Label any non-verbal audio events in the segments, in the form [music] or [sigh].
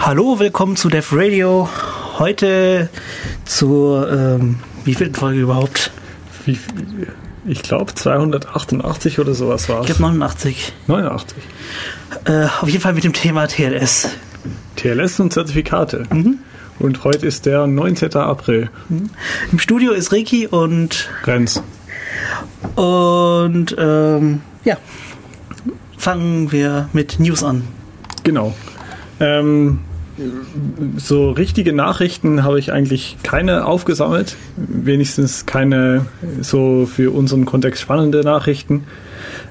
Hallo, willkommen zu Def Radio. Heute zur, ähm, wie viel Folge überhaupt? Wie, ich glaube 288 oder sowas war Ich glaube 89. 89. Äh, auf jeden Fall mit dem Thema TLS. TLS und Zertifikate. Mhm. Und heute ist der 19. April. Im Studio ist Ricky und Renz. und ähm, ja, fangen wir mit News an. Genau. Ähm, so richtige Nachrichten habe ich eigentlich keine aufgesammelt. Wenigstens keine so für unseren Kontext spannende Nachrichten.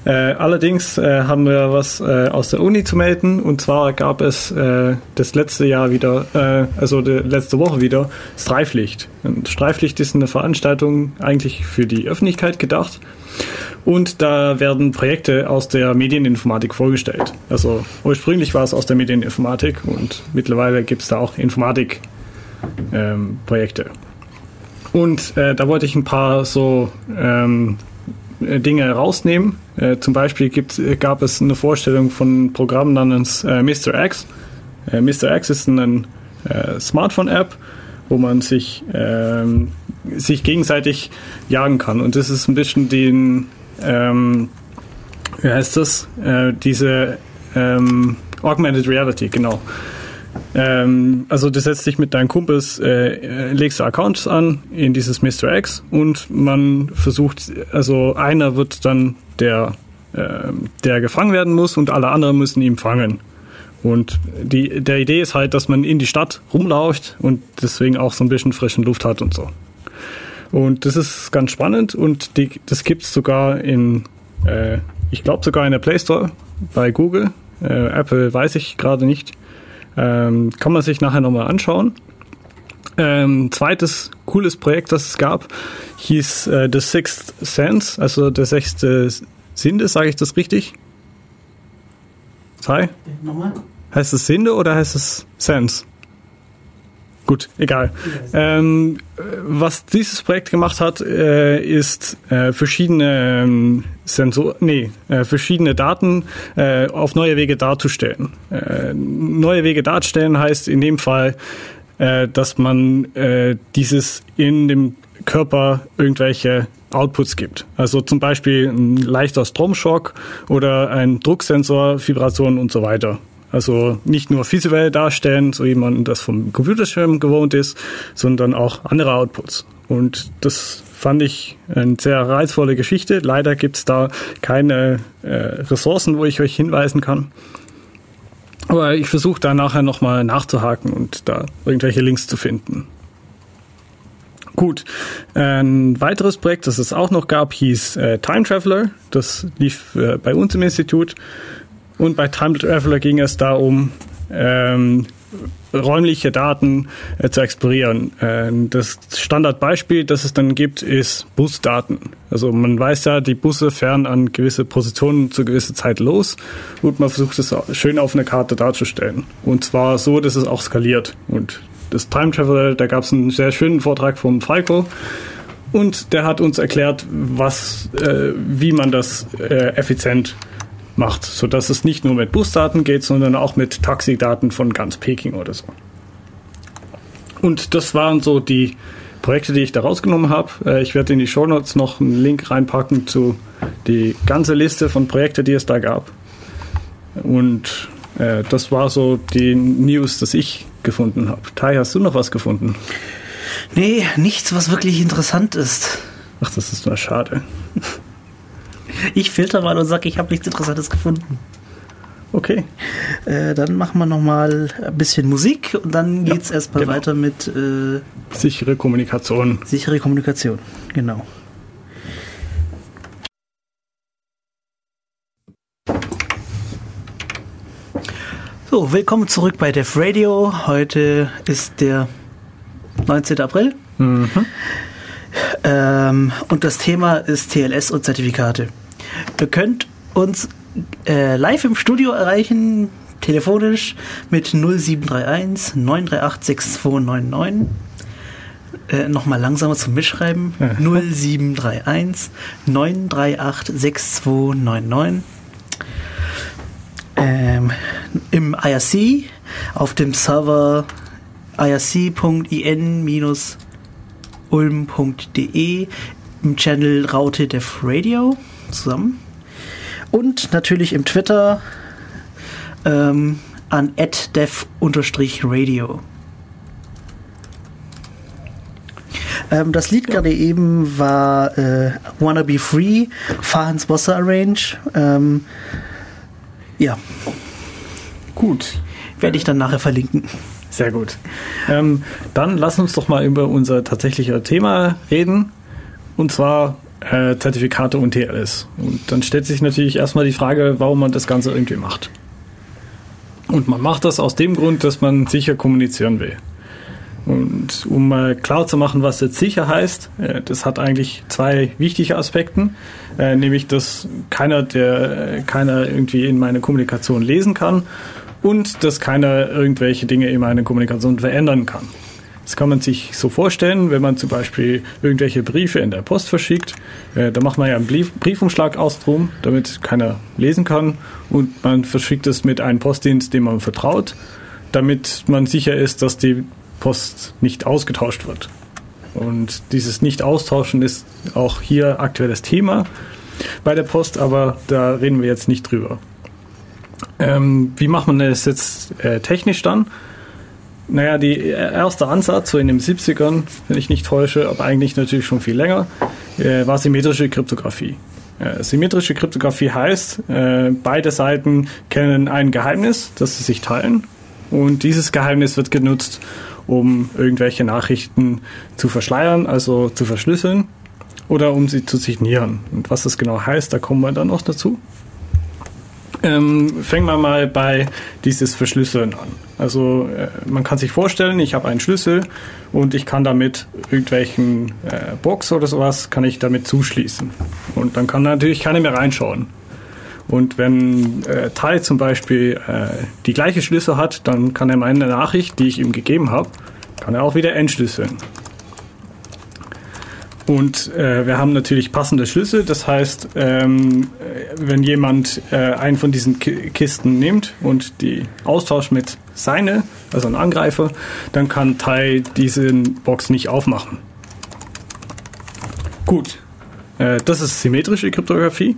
Äh, allerdings äh, haben wir was äh, aus der Uni zu melden. Und zwar gab es äh, das letzte Jahr wieder, äh, also die letzte Woche wieder, Streiflicht. Und Streiflicht ist eine Veranstaltung eigentlich für die Öffentlichkeit gedacht. Und da werden Projekte aus der Medieninformatik vorgestellt. Also ursprünglich war es aus der Medieninformatik und mittlerweile gibt es da auch Informatik-Projekte. und äh, da wollte ich ein paar so ähm, äh, Dinge rausnehmen. Äh, zum Beispiel gibt, gab es eine Vorstellung von einem Programm namens äh, Mr. X. Äh, Mr. X ist eine äh, Smartphone-App, wo man sich, ähm, sich gegenseitig jagen kann. Und das ist ein bisschen den, ähm, wie heißt das? Äh, diese ähm, Augmented Reality, genau. Ähm, also du setzt dich mit deinen Kumpels, äh, legst du Accounts an in dieses Mr. X und man versucht, also einer wird dann der, äh, der gefangen werden muss und alle anderen müssen ihn fangen. Und die, der Idee ist halt, dass man in die Stadt rumläuft und deswegen auch so ein bisschen frischen Luft hat und so. Und das ist ganz spannend und die, das gibt es sogar in, äh, ich glaube sogar in der Play Store bei Google. Äh, Apple weiß ich gerade nicht. Ähm, kann man sich nachher nochmal anschauen. Ähm, zweites cooles Projekt, das es gab, hieß äh, The Sixth Sense, also der sechste Sinde, sage ich das richtig? Hi? Nochmal? Heißt es Sinde oder heißt es Sense? Gut, egal. Ähm, was dieses Projekt gemacht hat, äh, ist äh, verschiedene ähm, Sensor, nee, äh, verschiedene Daten äh, auf neue Wege darzustellen. Äh, neue Wege darzustellen heißt in dem Fall, äh, dass man dieses in dem Körper irgendwelche Outputs gibt. Also zum Beispiel ein leichter Stromschock oder ein Drucksensor, Vibration und so weiter. Also nicht nur visuell darstellen, so wie man das vom Computerschirm gewohnt ist, sondern auch andere Outputs. Und das fand ich eine sehr reizvolle Geschichte. Leider gibt es da keine äh, Ressourcen, wo ich euch hinweisen kann. Aber ich versuche da nachher nochmal nachzuhaken und da irgendwelche Links zu finden. Gut, ein weiteres Projekt, das es auch noch gab, hieß äh, Time Traveler. Das lief äh, bei uns im Institut. Und bei Time Traveler ging es darum, ähm, räumliche Daten äh, zu explorieren. Äh, das Standardbeispiel, das es dann gibt, ist Busdaten. Also man weiß ja, die Busse fahren an gewisse Positionen zu gewisser Zeit los und man versucht es schön auf einer Karte darzustellen. Und zwar so, dass es auch skaliert. Und das Time Traveler, da gab es einen sehr schönen Vortrag vom Falco. Und der hat uns erklärt, was, äh, wie man das äh, effizient macht, sodass es nicht nur mit Busdaten geht, sondern auch mit Taxidaten von ganz Peking oder so. Und das waren so die Projekte, die ich da rausgenommen habe. Äh, ich werde in die Show Notes noch einen Link reinpacken zu die ganze Liste von Projekten, die es da gab. Und äh, das war so die News, das ich gefunden habe. Tai, hast du noch was gefunden? Nee, nichts, was wirklich interessant ist. Ach, das ist nur schade. [laughs] Ich filter mal und sage, ich habe nichts Interessantes gefunden. Okay. Äh, dann machen wir noch mal ein bisschen Musik und dann Ja, geht's erstmal genau. weiter mit äh, Sichere Kommunikation. sichere Kommunikation. Genau. So, willkommen zurück bei Def Radio. Heute ist der 19. April. Ähm, und das Thema ist TLS und Zertifikate. Ihr könnt uns äh, live im Studio erreichen, telefonisch mit 0731 938 6299. Äh, Nochmal langsamer zum Mitschreiben. Ja. 0731 938 6299. ähm, im IRC auf dem Server irc.in-ulm.de im Channel Raute Def Radio zusammen. Und natürlich im Twitter ähm, an dev-radio. Ähm, das Lied gerade eben war äh, Wanna Be Free, Fahans Wasser Arrange. Ähm, ja. Gut. Werde ich dann nachher verlinken. Sehr gut. Ähm, dann lass uns doch mal über unser tatsächliches Thema reden. Und zwar äh, Zertifikate und TLS. Und dann stellt sich natürlich erstmal die Frage, warum man das Ganze irgendwie macht. Und man macht das aus dem Grund, dass man sicher kommunizieren will. Und um mal klar zu machen, was jetzt sicher heißt, äh, das hat eigentlich zwei wichtige Aspekte, äh, nämlich dass keiner, der keiner irgendwie in meine Kommunikation lesen kann und dass keiner irgendwelche Dinge in meine Kommunikation verändern kann. Das kann man sich so vorstellen, wenn man zum Beispiel irgendwelche Briefe in der Post verschickt. Äh, da macht man ja einen Brief, Briefumschlag aus drum, damit keiner lesen kann. Und man verschickt es mit einem Postdienst, dem man vertraut, damit man sicher ist, dass die Post nicht ausgetauscht wird. Und dieses Nicht-Austauschen ist auch hier aktuelles Thema bei der Post, aber da reden wir jetzt nicht drüber. Ähm, wie macht man das jetzt äh, technisch dann? Naja, der erste Ansatz, so in den 70ern, wenn ich nicht täusche, aber eigentlich natürlich schon viel länger, äh, war symmetrische Kryptographie. Äh, symmetrische Kryptographie heißt, äh, beide Seiten kennen ein Geheimnis, das sie sich teilen. Und dieses Geheimnis wird genutzt, um irgendwelche Nachrichten zu verschleiern, also zu verschlüsseln oder um sie zu signieren. Und was das genau heißt, da kommen wir dann noch dazu. Ähm, fangen wir mal bei dieses Verschlüsseln an. Also äh, man kann sich vorstellen, ich habe einen Schlüssel und ich kann damit irgendwelchen äh, Box oder sowas, kann ich damit zuschließen. Und dann kann natürlich keiner mehr reinschauen. Und wenn äh, Tai zum Beispiel äh, die gleiche Schlüssel hat, dann kann er meine Nachricht, die ich ihm gegeben habe, kann er auch wieder entschlüsseln. Und äh, wir haben natürlich passende Schlüssel. Das heißt, ähm, wenn jemand äh, einen von diesen Ki Kisten nimmt und die austauscht mit seine, also ein Angreifer, dann kann Tai diesen Box nicht aufmachen. Gut, äh, das ist symmetrische Kryptographie.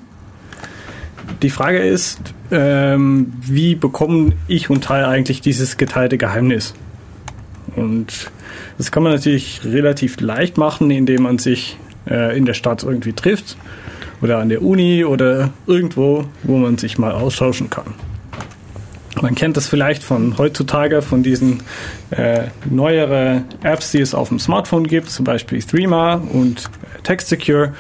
Die Frage ist, ähm, wie bekommen ich und Teil eigentlich dieses geteilte Geheimnis? Und das kann man natürlich relativ leicht machen, indem man sich äh, in der Stadt irgendwie trifft oder an der Uni oder irgendwo, wo man sich mal austauschen kann. Man kennt das vielleicht von heutzutage, von diesen äh, neueren Apps, die es auf dem Smartphone gibt, zum Beispiel Threema und TextSecure.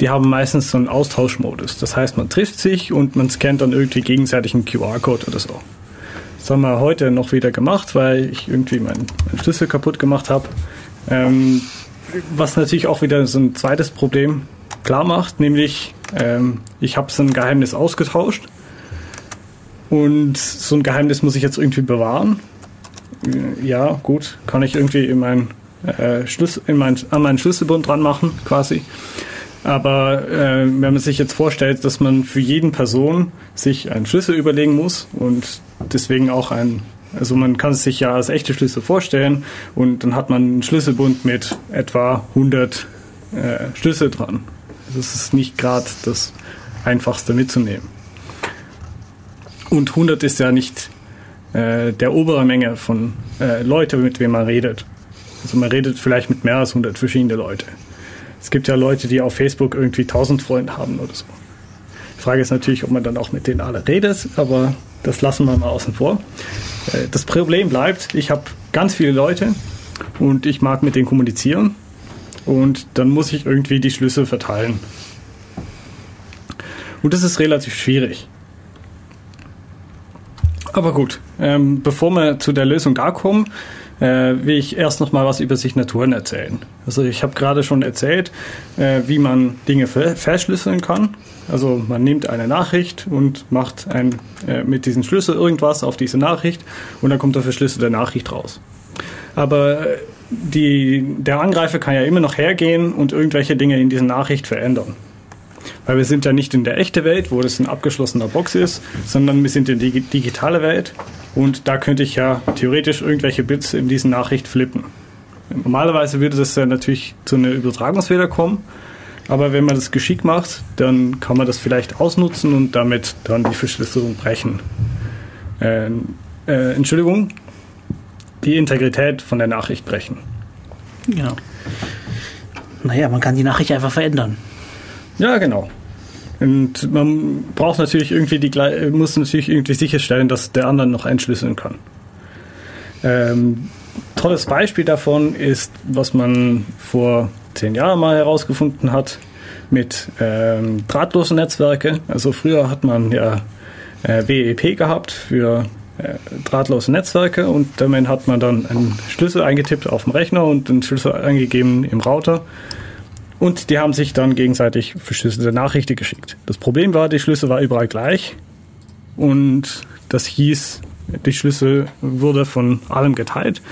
Die haben meistens so einen Austauschmodus. Das heißt, man trifft sich und man scannt dann irgendwie gegenseitig einen QR-Code oder so. Das haben wir heute noch wieder gemacht, weil ich irgendwie meinen, meinen Schlüssel kaputt gemacht habe. Ähm, was natürlich auch wieder so ein zweites Problem klar macht, nämlich ähm, ich habe so ein Geheimnis ausgetauscht und so ein Geheimnis muss ich jetzt irgendwie bewahren. Ja, gut, kann ich irgendwie in mein, äh, Schlüssel, in mein, an meinen Schlüsselbund dran machen, quasi. Aber äh, wenn man sich jetzt vorstellt, dass man für jeden Person sich einen Schlüssel überlegen muss und deswegen auch ein, also man kann es sich ja als echte Schlüssel vorstellen und dann hat man einen Schlüsselbund mit etwa 100 äh, Schlüssel dran. Das ist nicht gerade das einfachste mitzunehmen. Und 100 ist ja nicht äh, der obere Menge von äh, Leute, mit wem man redet. Also man redet vielleicht mit mehr als 100 verschiedene Leute. Es gibt ja Leute, die auf Facebook irgendwie 1000 Freunde haben oder so. Die Frage ist natürlich, ob man dann auch mit denen alle redet, aber das lassen wir mal außen vor. Äh, das Problem bleibt, ich habe ganz viele Leute und ich mag mit denen kommunizieren und dann muss ich irgendwie die Schlüssel verteilen. Und das ist relativ schwierig. Aber gut, ähm, bevor wir zu der Lösung da kommen, äh, will ich erst noch mal was über Signaturen erzählen. Also ich habe gerade schon erzählt, äh, wie man Dinge verschlüsseln kann. Also man nimmt eine Nachricht und macht ein, äh, mit diesem Schlüssel irgendwas auf diese Nachricht und dann kommt der verschlüsselte Nachricht raus. Aber äh, die, der Angreifer kann ja immer noch hergehen und irgendwelche Dinge in dieser Nachricht verändern. Weil wir sind ja nicht in der echten Welt, wo das ein abgeschlossener Box ist, sondern wir sind in die digitale Welt und da könnte ich ja theoretisch irgendwelche Bits in diesen Nachricht flippen. Normalerweise würde das ja natürlich zu einer Übertragungsfehler kommen, aber wenn man das geschickt macht, dann kann man das vielleicht ausnutzen und damit dann die Verschlüsselung brechen. Äh, äh, Entschuldigung, die Integrität von der Nachricht brechen. Ja. Naja, man kann die Nachricht einfach verändern. Ja, genau. Und man braucht natürlich irgendwie die muss natürlich irgendwie sicherstellen, dass der andere noch entschlüsseln kann. Ähm, tolles Beispiel davon ist, was man vor zehn Jahren mal herausgefunden hat mit ähm, drahtlosen Netzwerke. Also früher hat man ja äh, WEP gehabt für äh, drahtlose Netzwerke und damit hat man dann einen Schlüssel eingetippt auf dem Rechner und einen Schlüssel eingegeben im Router. Und die haben sich dann gegenseitig verschlüsselte Nachrichten geschickt. Das Problem war, die Schlüssel war überall gleich und das hieß, die Schlüssel wurde von allem geteilt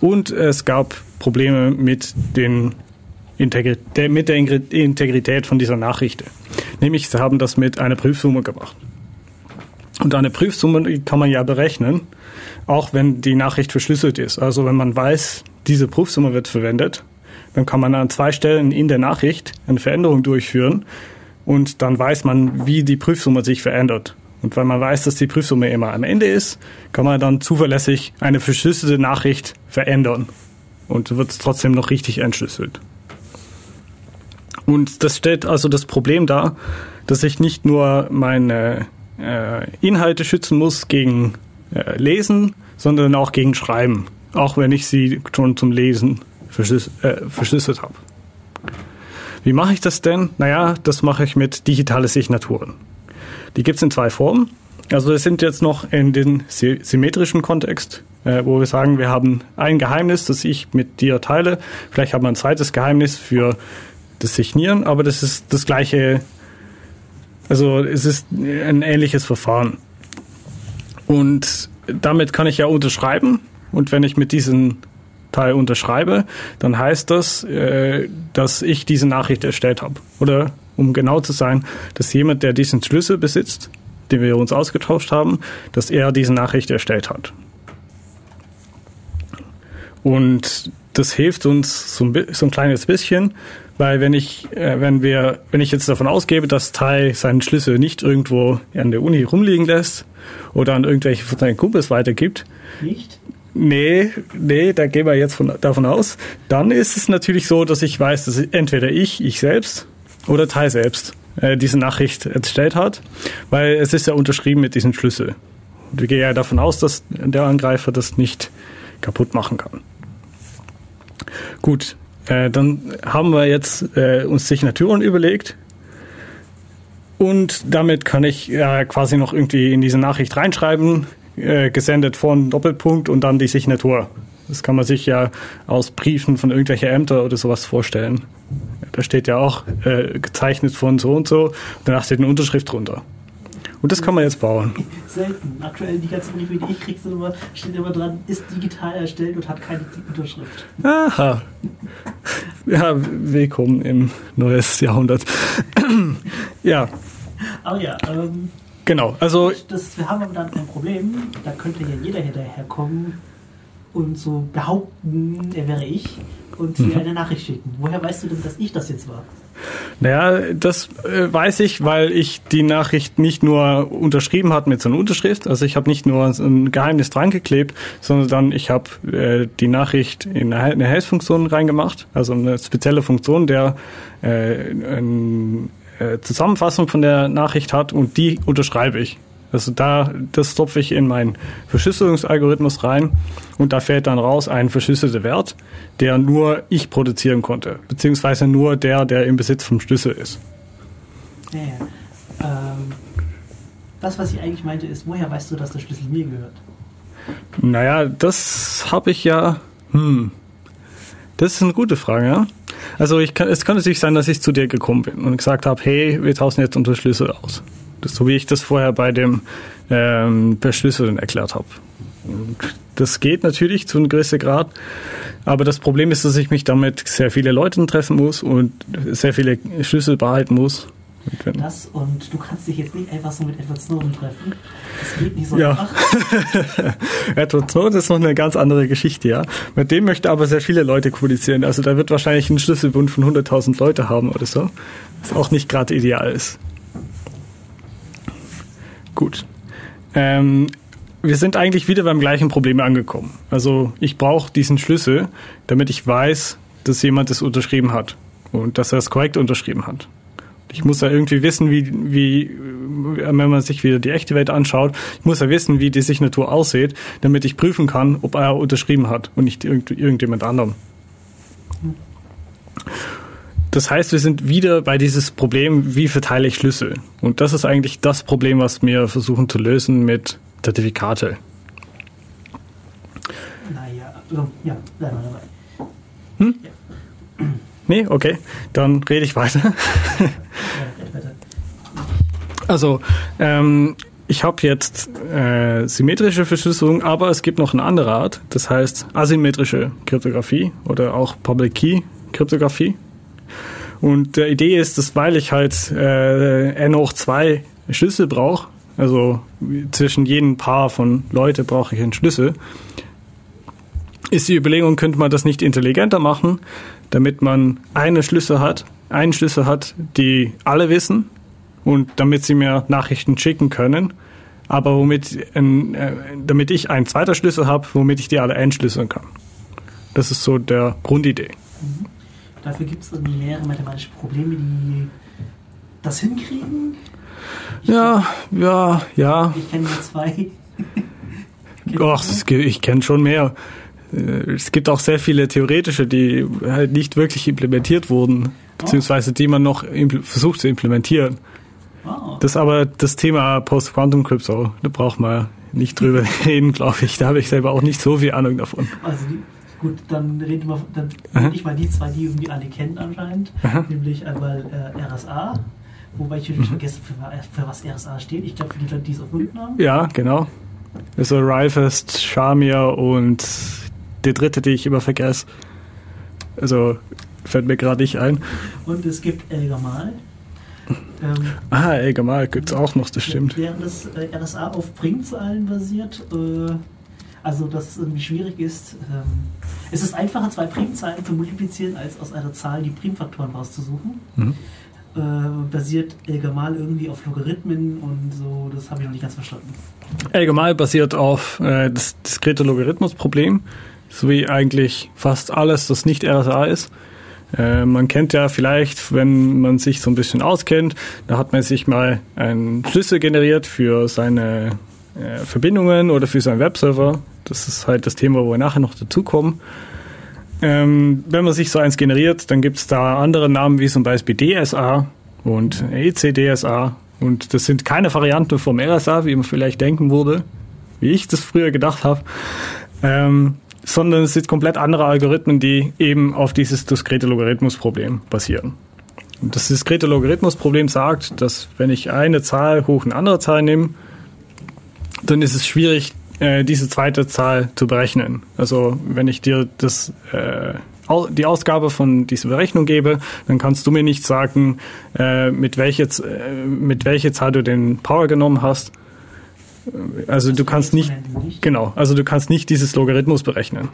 und es gab Probleme mit, den Integrität, mit der Integrität von dieser Nachricht. Nämlich, sie haben das mit einer Prüfsumme gemacht. Und eine Prüfsumme kann man ja berechnen, auch wenn die Nachricht verschlüsselt ist. Also wenn man weiß, diese Prüfsumme wird verwendet, dann kann man an zwei Stellen in der Nachricht eine Veränderung durchführen und dann weiß man, wie die Prüfsumme sich verändert. Und weil man weiß, dass die Prüfsumme immer am Ende ist, kann man dann zuverlässig eine verschlüsselte Nachricht verändern und wird es trotzdem noch richtig entschlüsselt. Und das stellt also das Problem dar, dass ich nicht nur meine äh, Inhalte schützen muss gegen äh, Lesen, sondern auch gegen Schreiben, auch wenn ich sie schon zum Lesen verschlüs äh, verschlüsselt habe. Wie mache ich das denn? Naja, das mache ich mit digitalen Signaturen. Die gibt es in zwei Formen. Also wir sind jetzt noch in den symmetrischen Kontext, äh, wo wir sagen, wir haben ein Geheimnis, das ich mit dir teile. Vielleicht haben wir ein zweites Geheimnis für das Signieren, aber das ist das gleiche, also es ist ein ähnliches Verfahren. Und damit kann ich ja unterschreiben. Und wenn ich mit diesen Teil unterschreibe, dann heißt das, äh, dass ich diese Nachricht erstellt habe. Oder um genau zu sein, dass jemand, der diesen Schlüssel besitzt, den wir uns ausgetauscht haben, dass er diese Nachricht erstellt hat. Und das hilft uns so ein, so ein kleines bisschen, weil wenn ich, äh, wenn wir, wenn ich jetzt davon ausgebe, dass Tai seinen Schlüssel nicht irgendwo an der Uni rumliegen lässt oder an irgendwelche von seinen Kumpels weitergibt. Nicht? Nee, nee, da gehen wir jetzt von, davon aus. Dann ist es natürlich so, dass ich weiß, dass entweder ich, ich selbst oder Tai selbst äh, diese Nachricht erstellt hat, weil es ist ja unterschrieben mit diesem Schlüssel. Und wir gehen ja davon aus, dass der Angreifer das nicht kaputt machen kann. Gut, äh, dann haben wir jetzt äh, uns Signaturen überlegt. Und damit kann ich äh, quasi noch irgendwie in diese Nachricht reinschreiben, äh, gesendet von Doppelpunkt und dann die Signatur. Das kann man sich ja aus Briefen von irgendwelchen Ämtern oder sowas vorstellen. Da steht ja auch äh, gezeichnet von so und so und danach steht eine Unterschrift drunter. Und das kann man jetzt bauen. Selten. Aktuell die ganzen Briefe, die ich kriege, immer, steht immer dran, ist digital erstellt und hat keine Unterschrift. Aha. Ja, willkommen im neues Jahrhundert. [clears throat] ja. Aber ja, ähm, Genau, also. Das, wir haben aber dann ein Problem, da könnte ja jeder hinterherkommen und so behaupten, er wäre ich und mir mhm. eine Nachricht schicken. Woher weißt du denn, dass ich das jetzt war? Naja, das äh, weiß ich, weil ich die Nachricht nicht nur unterschrieben hat mit so einer Unterschrift, also ich habe nicht nur ein Geheimnis dran geklebt, sondern dann ich habe äh, die Nachricht in eine Helffunktion reingemacht, also eine spezielle Funktion, der äh, ein, äh, Zusammenfassung von der Nachricht hat und die unterschreibe ich. Also da, das stopfe ich in meinen Verschlüsselungsalgorithmus rein und da fällt dann raus ein verschlüsselter Wert, der nur ich produzieren konnte, beziehungsweise nur der, der im Besitz vom Schlüssel ist. Ja, ähm, das, was ich eigentlich meinte, ist, woher weißt du, dass der Schlüssel mir gehört? Naja, das habe ich ja. Hm. Das ist eine gute Frage, ja. Also ich kann, es kann natürlich sein, dass ich zu dir gekommen bin und gesagt habe, hey, wir tauschen jetzt unsere Schlüssel aus. Das, so wie ich das vorher bei dem ähm, Verschlüsseln erklärt habe. Das geht natürlich zu einem gewissen Grad, aber das Problem ist, dass ich mich damit sehr viele Leute treffen muss und sehr viele Schlüssel behalten muss Das und du kannst dich jetzt nicht einfach so mit Edward Snowden treffen. Das geht nicht so Ja. einfach. [laughs] Edward Snowden ist noch eine ganz andere Geschichte, ja. Mit dem möchte aber sehr viele Leute kommunizieren. Also da wird wahrscheinlich einen Schlüsselbund von 100.000 Leute haben oder so. Was auch nicht gerade ideal ist. Gut. Ähm, wir sind eigentlich wieder beim gleichen Problem angekommen. Also ich brauche diesen Schlüssel, damit ich weiß, dass jemand es unterschrieben hat und dass er es korrekt unterschrieben hat. Ich muss ja irgendwie wissen, wie, wie, wenn man sich wieder die echte Welt anschaut, ich muss ja wissen, wie die Signatur aussieht, damit ich prüfen kann, ob er unterschrieben hat und nicht irgend, irgendjemand anderem. Das heißt, wir sind wieder bei dieses Problem, wie verteile ich Schlüssel? Und das ist eigentlich das Problem, was wir versuchen zu lösen mit Zertifikate. Naja, also, ja, bleib mal dabei. Nee, okay, dann rede ich weiter. Also, ähm, ich habe jetzt äh, symmetrische Verschlüsselung, aber es gibt noch eine andere Art, das heißt asymmetrische Kryptographie oder auch Public Key Kryptographie. Und der Idee ist, dass weil ich halt äh, N hoch 2 Schlüssel brauche, also zwischen jedem Paar von Leute brauche ich einen Schlüssel, ist die Überlegung, könnte man das nicht intelligenter machen, damit man eine Schlüssel hat, einen Schlüssel hat, die alle wissen und damit sie mir Nachrichten schicken können, aber womit, äh, damit ich einen zweiter Schlüssel habe, womit ich die alle entschlüsseln kann. Das ist so der Grundidee. Dafür gibt es irgendwie mehrere mathematische Probleme, die das hinkriegen. Ich, Ja, ja, ja. Ich kenne nur zwei. Och, ich kenne schon mehr. Äh, Es gibt auch sehr viele theoretische, die halt nicht wirklich implementiert wurden, beziehungsweise die man noch versucht zu implementieren. Wow. Das ist aber das Thema Post-Quantum Crypto. Da braucht man nicht drüber [laughs] reden, glaube ich. Da habe ich selber auch nicht so viel Ahnung davon. Also gut, dann reden wir, dann rede ich mal die zwei, die irgendwie alle kennen anscheinend. Aha. Nämlich einmal äh, RSA, wobei ich Mhm. natürlich vergessen, für, wa- für was RSA steht. Ich glaube, für die Leute, die es erfunden haben. Ja, genau. Also Rifest, Shamir und der dritte, die ich immer vergesse. Also fällt mir gerade nicht ein. Und es gibt Elgamal. Ähm, Ah, ey, Gamal gibt's auch noch, das stimmt. Während das äh, RSA auf Primzahlen basiert, äh, also dass es irgendwie schwierig ist, ähm, es ist einfacher, zwei Primzahlen zu multiplizieren, als aus einer Zahl die Primfaktoren rauszusuchen. Mhm. Äh, basiert Elgamal irgendwie auf Logarithmen und so, das habe ich noch nicht ganz verstanden. Elgamal basiert auf äh, das diskrete Logarithmusproblem, sowie eigentlich fast alles, das nicht RSA ist. Äh, man kennt ja vielleicht, wenn man sich so ein bisschen auskennt, da hat man sich mal einen Schlüssel generiert für seine äh, Verbindungen oder für seinen Webserver. Das ist halt das Thema, wo wir nachher noch dazukommen. Ähm, wenn man sich so eins generiert, dann gibt es da andere Namen wie zum Beispiel DSA und ECDSA. Und das sind keine Varianten vom RSA, wie man vielleicht denken würde, wie ich das früher gedacht habe. Ähm, sondern es sind komplett andere Algorithmen, die eben auf dieses diskrete Logarithmusproblem basieren. Das diskrete Logarithmusproblem sagt, dass wenn ich eine Zahl hoch eine andere Zahl nehme, dann ist es schwierig, äh, diese zweite Zahl zu berechnen. Also wenn ich dir das, äh, die Ausgabe von dieser Berechnung gebe, dann kannst du mir nicht sagen, äh, mit, welche, mit welcher Zahl du den Power genommen hast. Also du kannst nicht, genau, also du kannst nicht dieses Logarithmus berechnen.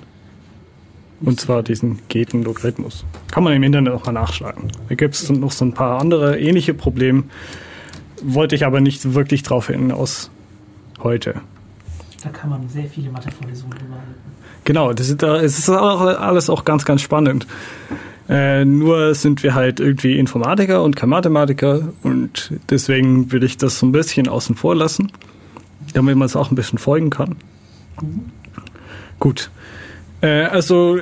Und zwar diesen Geten-Logarithmus. Kann man im Internet auch mal nachschlagen. Da gibt es noch so ein paar andere ähnliche Probleme. Wollte ich aber nicht wirklich drauf hinaus heute. Da kann man sehr viele Mathevorlesungen drüber halten. Genau, das ist, es ist auch alles auch ganz, ganz spannend. Äh, nur sind wir halt irgendwie Informatiker und kein Mathematiker und deswegen will ich das so ein bisschen außen vor lassen, damit man es auch ein bisschen folgen kann. Gut. Äh, also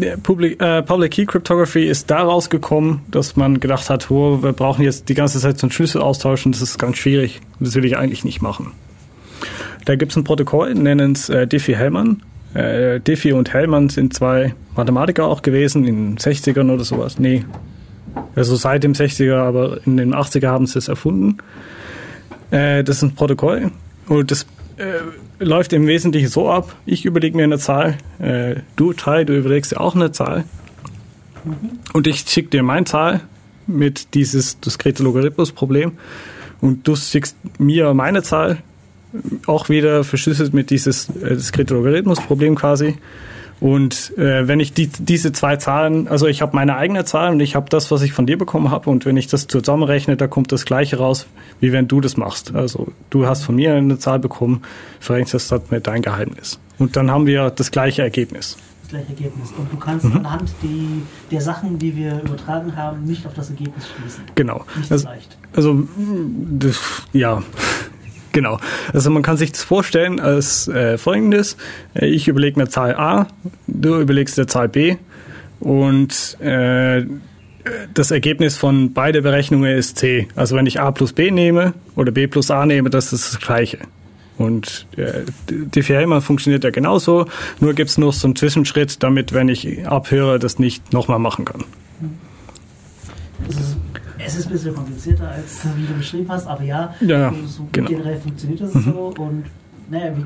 äh, Public, äh, Public Key Cryptography ist daraus gekommen, dass man gedacht hat, oh, wir brauchen jetzt die ganze Zeit so einen Schlüssel austauschen, das ist ganz schwierig. Das will ich eigentlich nicht machen. Da gibt es ein Protokoll, nennen es äh, Diffie-Hellman. Äh, Diffie und Hellman sind zwei Mathematiker auch gewesen, in den 60ern oder sowas. Nee, also seit dem 60er, aber in den 80er haben sie es erfunden. Das ist ein Protokoll und das äh, läuft im Wesentlichen so ab, ich überlege mir eine Zahl, äh, du Tai, du überlegst dir auch eine Zahl. Und ich schicke dir meine Zahl mit dieses diskrete Logarithmus-Problem und du schickst mir meine Zahl auch wieder verschlüsselt mit dieses äh, diskrete Logarithmus-Problem quasi. Und äh, wenn ich die, diese zwei Zahlen, also ich habe meine eigene Zahl und ich habe das, was ich von dir bekommen habe, und wenn ich das zusammenrechne, da kommt das gleiche raus, wie wenn du das machst. Also du hast von mir eine Zahl bekommen, verrechnest das dann mit dein Geheimnis. Und dann haben wir das gleiche Ergebnis. Das gleiche Ergebnis. Und du kannst mhm. anhand die, der Sachen, die wir übertragen haben, nicht auf das Ergebnis schließen. Genau. Nicht also, leicht. Also, das, ja. Genau. Also man kann sich das vorstellen als äh, folgendes. Äh, ich überlege eine Zahl A, du überlegst eine Zahl B und äh, das Ergebnis von beide Berechnungen ist C. Also wenn ich A plus B nehme oder B plus A nehme, das ist das Gleiche. Und äh, Diffie-Hellman funktioniert ja genauso, nur gibt es noch so einen Zwischenschritt, damit, wenn ich abhöre, das nicht nochmal machen kann. Das ist es ist ein bisschen komplizierter, als [laughs] wie du beschrieben hast, aber ja, ja so genau. generell funktioniert das mhm. so. Und naja, wie,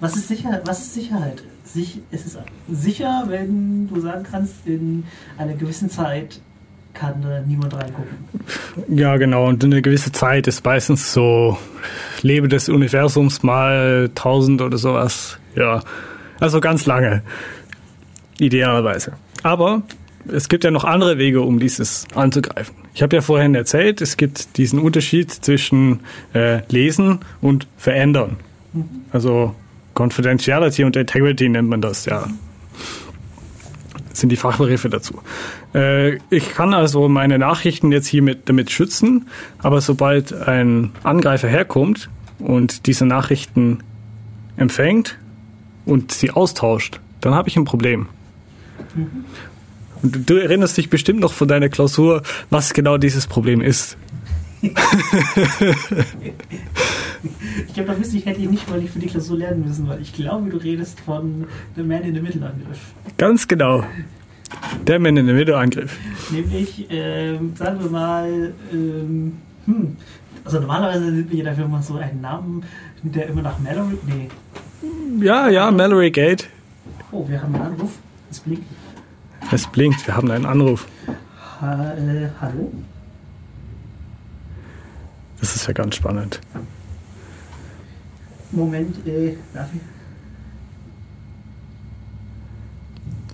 was, ist Sicherheit? was ist Sicherheit? Sich, es ist sicher, wenn du sagen kannst, in einer gewissen Zeit kann da niemand reingucken. Ja, genau. Und eine gewisse Zeit ist meistens so Lebe des Universums mal 1000 oder sowas. Ja, also ganz lange. Idealerweise. Aber es gibt ja noch andere Wege, um dieses anzugreifen. Ich habe ja vorhin erzählt, es gibt diesen Unterschied zwischen äh, Lesen und Verändern. Also Confidentiality und Integrity nennt man das, ja. Das sind die Fachbegriffe dazu. Äh, ich kann also meine Nachrichten jetzt hiermit damit schützen, aber sobald ein Angreifer herkommt und diese Nachrichten empfängt und sie austauscht, dann habe ich ein Problem. Mhm. Und du erinnerst dich bestimmt noch von deiner Klausur, was genau dieses Problem ist. ich glaube, da wüsste ich, hätte ich nicht mal nicht für die Klausur lernen müssen, weil ich glaube, du redest von The Man in the Middle Angriff. Ganz genau. Der Man in the Middle Angriff. Nämlich, ähm, sagen wir mal, ähm, hm, also normalerweise nimmt man ja dafür mal so einen Namen, der immer nach Mallory. Nee. Ja, ja, Mallory Gate. Oh, wir haben einen Anruf. Es blinkt. Es blinkt, wir haben einen Anruf. Ha äh, hallo? Das ist ja ganz spannend. Moment, äh, darf ich?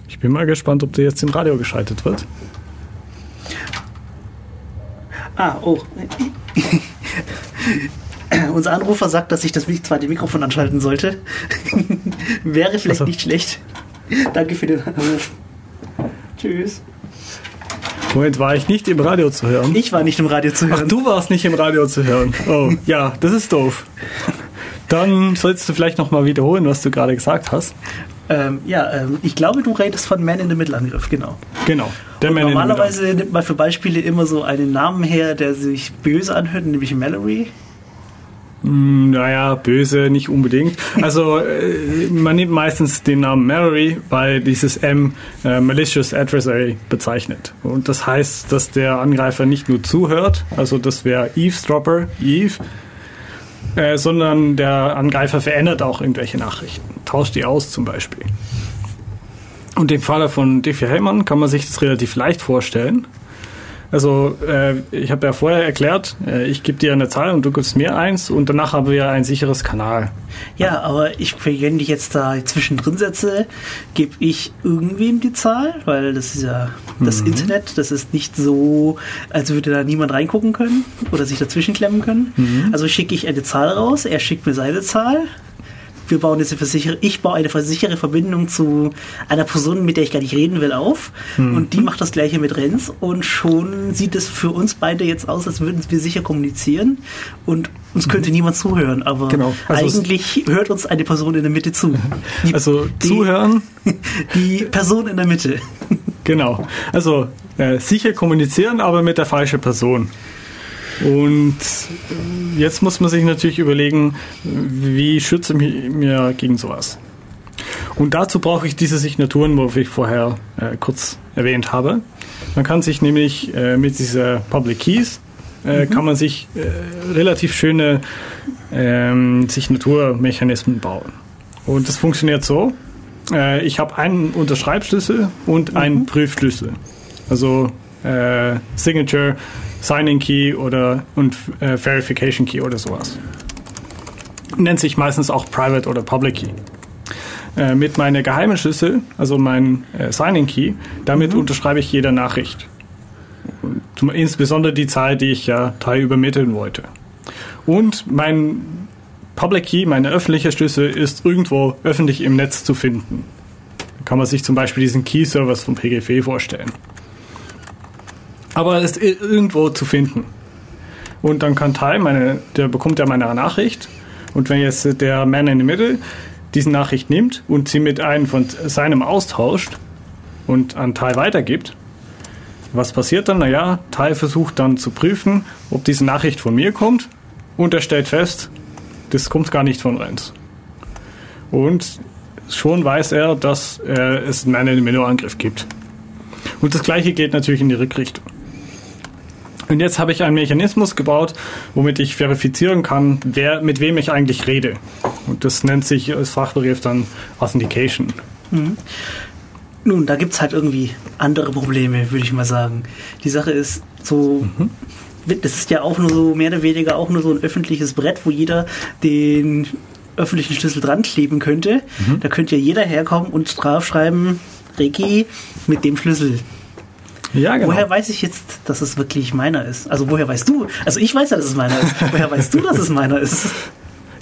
Ich bin mal gespannt, ob der jetzt im Radio geschaltet wird. Ah, oh. [laughs] Unser Anrufer sagt, dass ich das zweite Mikrofon anschalten sollte. [laughs] Wäre vielleicht also. nicht schlecht. Danke für den Anruf. Tschüss. Moment, war ich nicht im Radio zu hören? Ich war nicht im Radio zu hören. Ach, du warst nicht im Radio zu hören. Oh, ja, das ist doof. Dann solltest du vielleicht nochmal wiederholen, was du gerade gesagt hast. Ähm, ja, ähm, ich glaube, du redest von Man in the Middle Angriff, genau. Genau. Der Man normalerweise nimmt man für Beispiele immer so einen Namen her, der sich böse anhört, nämlich Mallory. Hm, naja, böse nicht unbedingt. [laughs] Also äh, man nimmt meistens den Namen Mallory, weil dieses M äh, Malicious Adversary bezeichnet. Und das heißt, dass der Angreifer nicht nur zuhört, also das wäre Eavesdropper, Eve, äh, sondern der Angreifer verändert auch irgendwelche Nachrichten, tauscht die aus zum Beispiel. Und im Falle von Diffie Hellman kann man sich das relativ leicht vorstellen. Also äh, ich habe ja vorher erklärt, äh, ich gebe dir eine Zahl und du gibst mir eins und danach haben wir ein sicheres Kanal. Ja, aber ich, wenn ich jetzt da zwischendrin setze, gebe ich irgendwem die Zahl, weil das ist ja das mhm. Internet, das ist nicht so, als würde da niemand reingucken können oder sich dazwischen klemmen können. Mhm. Also schicke ich eine Zahl raus, er schickt mir seine Zahl wir bauen jetzt eine Versicher ich baue eine versichere Verbindung zu einer Person, mit der ich gar nicht reden will, auf. Mhm. Und die macht das gleiche mit Renz und schon sieht es für uns beide jetzt aus, als würden wir sicher kommunizieren und uns könnte mhm. niemand zuhören, aber genau. also eigentlich hört uns eine Person in der Mitte zu. Die, [laughs] also die, zuhören? [laughs] Die Person in der Mitte. Genau. Also äh, sicher kommunizieren, aber mit der falschen Person. Und jetzt muss man sich natürlich überlegen, wie schütze ich mir gegen sowas. Und dazu brauche ich diese Signaturen, wo ich vorher äh, kurz erwähnt habe. Man kann sich nämlich äh, mit dieser Public Keys äh, mhm. kann man sich äh, relativ schöne ähm, Signaturmechanismen bauen. Und das funktioniert so. Äh, ich habe einen Unterschreibschlüssel und einen mhm. Prüfschlüssel. Also äh, Signature, Signing Key oder und äh, Verification Key oder sowas. Nennt sich meistens auch Private oder Public Key. Äh, mit meiner geheimen Schlüssel, also mein äh, Signing Key, damit mhm. unterschreibe ich jede Nachricht. Und insbesondere die Zahl, die ich ja Teil übermitteln wollte. Und mein Public Key, meine öffentliche Schlüssel, ist irgendwo öffentlich im Netz zu finden. Da kann man sich zum Beispiel diesen Key-Service von PGP vorstellen. Aber er ist irgendwo zu finden. Und dann kann Teil, meine, der bekommt ja meine Nachricht. Und wenn jetzt der Man in the Middle diese Nachricht nimmt und sie mit einem von seinem austauscht und an Tai weitergibt, was passiert dann? Naja, Tai versucht dann zu prüfen, ob diese Nachricht von mir kommt und er stellt fest, das kommt gar nicht von uns. Und schon weiß er, dass äh, es einen Menüangriff gibt. Und das gleiche geht natürlich in die Rückrichtung. Und jetzt habe ich einen Mechanismus gebaut, womit ich verifizieren kann, wer, mit wem ich eigentlich rede. Und das nennt sich als Fachbegriff dann Authentication. Mhm. Nun, da gibt es halt irgendwie andere Probleme, würde ich mal sagen. Die Sache ist so, mhm. das ist ja auch nur so, mehr oder weniger auch nur so ein öffentliches Brett, wo jeder den öffentlichen Schlüssel dran kleben könnte. Mhm. Da könnte ja jeder herkommen und draufschreiben, Reiki mit dem Schlüssel. Ja, genau. Woher weiß ich jetzt, dass es wirklich meiner ist? Also woher weißt du? Also ich weiß ja, dass es meiner ist. [laughs] woher weißt du, dass es meiner ist?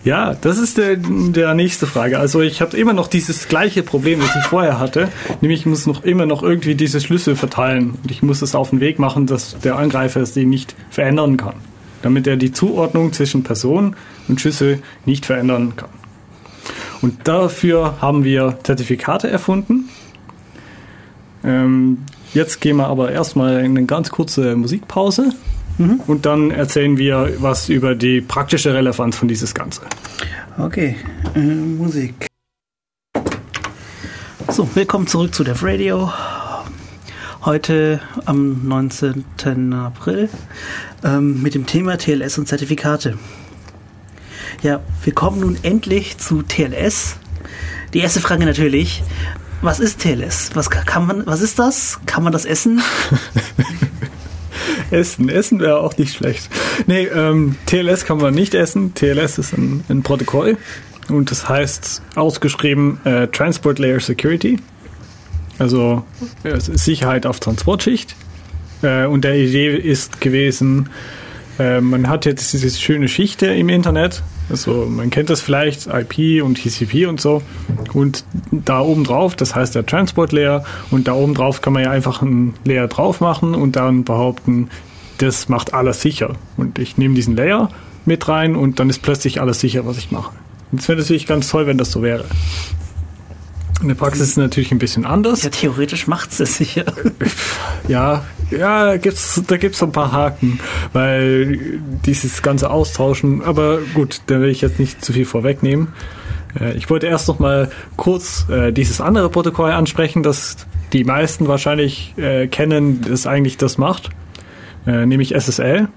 Ja, das ist der, der nächste Frage. Also ich habe immer noch dieses gleiche Problem, das ich vorher hatte. Nämlich ich muss noch immer noch irgendwie diese Schlüssel verteilen. Und ich muss es auf den Weg machen, dass der Angreifer sie nicht verändern kann. Damit er die Zuordnung zwischen Person und Schlüssel nicht verändern kann. Und dafür haben wir Zertifikate erfunden. Ähm, Jetzt gehen wir aber erstmal in eine ganz kurze Musikpause mhm. und dann erzählen wir was über die praktische Relevanz von dieses Ganze. Okay, äh, Musik. So, willkommen zurück zu Dev Radio. Heute am 19. April ähm, mit dem Thema TLS und Zertifikate. Ja, wir kommen nun endlich zu TLS. Die erste Frage natürlich, was ist TLS? Was kann man, was ist das? Kann man das essen? [laughs] essen, essen wäre auch nicht schlecht. Nee, ähm, TLS kann man nicht essen. TLS ist ein, ein Protokoll und das heißt ausgeschrieben äh, Transport Layer Security. Also äh, Sicherheit auf Transportschicht. Äh, und der Idee ist gewesen, äh, man hat jetzt diese schöne Schicht im Internet. Also man kennt das vielleicht, IP und TCP und so. Und da oben drauf, das heißt der Transport Layer, und da oben drauf kann man ja einfach einen Layer drauf machen und dann behaupten, das macht alles sicher. Und ich nehme diesen Layer mit rein und dann ist plötzlich alles sicher, was ich mache. Es wäre natürlich ganz toll, wenn das so wäre. In der Praxis ist es natürlich ein bisschen anders. Ja, theoretisch macht es sicher. [laughs] Ja, ja, da gibt's, da gibt's so ein paar Haken, weil dieses ganze Austauschen, aber gut, da will ich jetzt nicht zu viel vorwegnehmen. Äh, ich wollte erst noch mal kurz äh, dieses andere Protokoll ansprechen, das die meisten wahrscheinlich äh, kennen, das eigentlich das macht, nämlich SSL.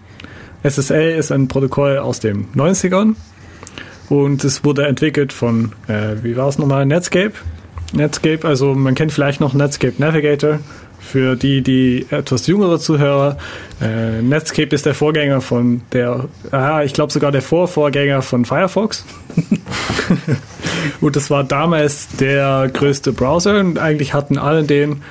SSL ist ein Protokoll aus den 90ern und es wurde entwickelt von, wie war es nochmal, Netscape. Netscape, also man kennt vielleicht noch Netscape Navigator für die, die etwas jüngere Zuhörer, äh, Netscape ist der Vorgänger von der, ah, ich glaube sogar der Vorvorgänger von Firefox. [laughs] und das war damals der größte Browser und eigentlich hatten alle den,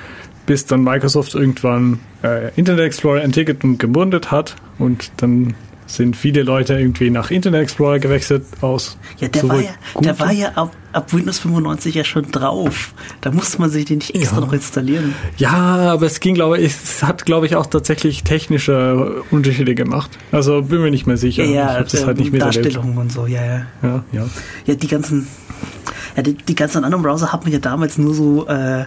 bis dann Microsoft irgendwann äh, Internet Explorer entwickelt und gebundet hat und dann sind viele Leute irgendwie nach Internet Explorer gewechselt aus. Ja, der war ja, der war ja ab, ab, Windows 95 ja schon drauf. Da musste man sich den nicht extra ja. noch installieren. Ja, aber es ging, glaube ich, es hat, glaube ich, auch tatsächlich technische Unterschiede gemacht. Also bin mir nicht mehr sicher. Ja, ja das halt nicht mehr Darstellungen und so, ja, ja. Ja, ja. Ja, die ganzen, ja, die, die ganzen anderen Browser hat man ja damals nur so, äh,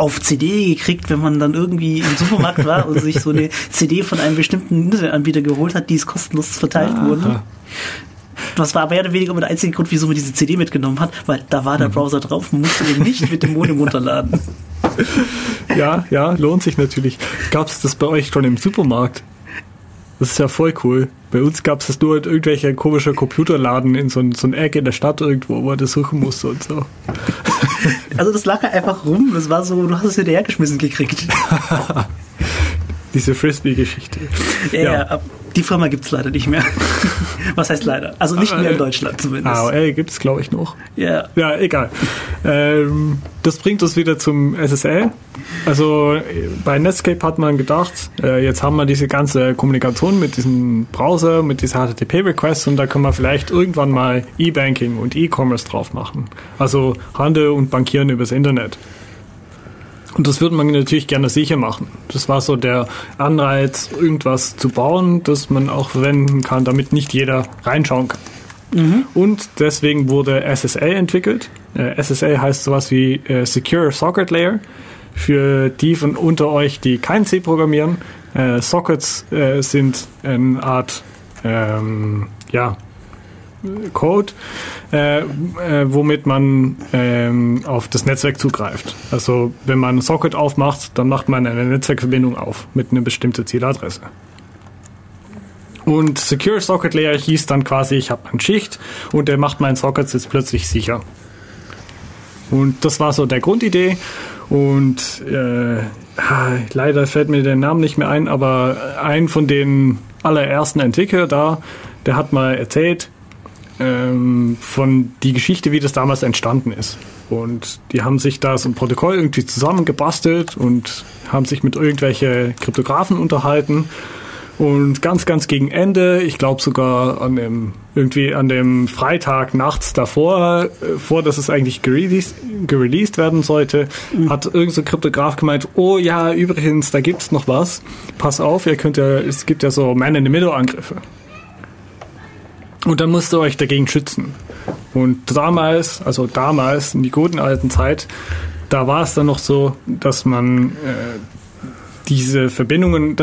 auf CD gekriegt, wenn man dann irgendwie im Supermarkt war und sich so eine [laughs] CD von einem bestimmten Internetanbieter geholt hat, die es kostenlos verteilt Aha. wurde. Das war mehr oder weniger der einzige Grund, wieso man diese CD mitgenommen hat, weil da war der mhm. Browser drauf, man musste den nicht mit dem Modem [laughs] runterladen. Ja, ja, lohnt sich natürlich. Gab es das bei euch schon im Supermarkt? Das ist ja voll cool. Bei uns gab es das nur in irgendwelcher komischer Computerladen in so, so einer Ecke in der Stadt irgendwo, wo man das suchen musste und so. Also das lag einfach rum. Das war so, du hast es hinterhergeschmissen gekriegt. [laughs] Diese Frisbee-Geschichte. Ja, ja. die Firma gibt es leider nicht mehr. [laughs] Was heißt leider? Also nicht mehr in Deutschland zumindest. AOL gibt es, glaube ich, noch. Ja. Ja, egal. Ähm, das bringt uns wieder zum SSL. Also bei Netscape hat man gedacht, äh, jetzt haben wir diese ganze Kommunikation mit diesem Browser, mit dieser HTTP-Requests und da können wir vielleicht irgendwann mal E-Banking und E-Commerce drauf machen. Also Handel und Bankieren übers Internet. Und das würde man natürlich gerne sicher machen. Das war so der Anreiz, irgendwas zu bauen, das man auch verwenden kann, damit nicht jeder reinschauen kann. Mhm. Und deswegen wurde SSL entwickelt. Äh, SSL heißt sowas wie äh, Secure Socket Layer. Für die von unter euch, die kein C programmieren, äh, Sockets sind eine Art ähm, ja, Code, äh, äh, womit man ähm, auf das Netzwerk zugreift. Also wenn man ein Socket aufmacht, dann macht man eine Netzwerkverbindung auf mit einer bestimmten Zieladresse. Und Secure Socket Layer hieß dann quasi, ich habe eine Schicht und der macht meinen Sockets jetzt plötzlich sicher. Und das war so der Grundidee. Und äh, leider fällt mir der Name nicht mehr ein, aber ein von den allerersten Entwickler da, der hat mal erzählt, ähm, von die Geschichte, wie das damals entstanden ist. Und die haben sich da so ein Protokoll irgendwie zusammengebastelt und haben sich mit irgendwelchen Kryptografen unterhalten. Und ganz, ganz gegen Ende, ich glaube sogar an dem, irgendwie an dem Freitag nachts davor, äh, vor dass es eigentlich gereleased, gereleased werden sollte, mhm. hat irgendein so Kryptograf gemeint, oh ja, übrigens, da gibt's noch was. Pass auf, ihr könnt ja, es gibt ja so Man-in-the-Middle-Angriffe. Und dann musst ihr euch dagegen schützen. Und damals, also damals, in die guten alten Zeit, da war es dann noch so, dass man äh, diese Verbindungen,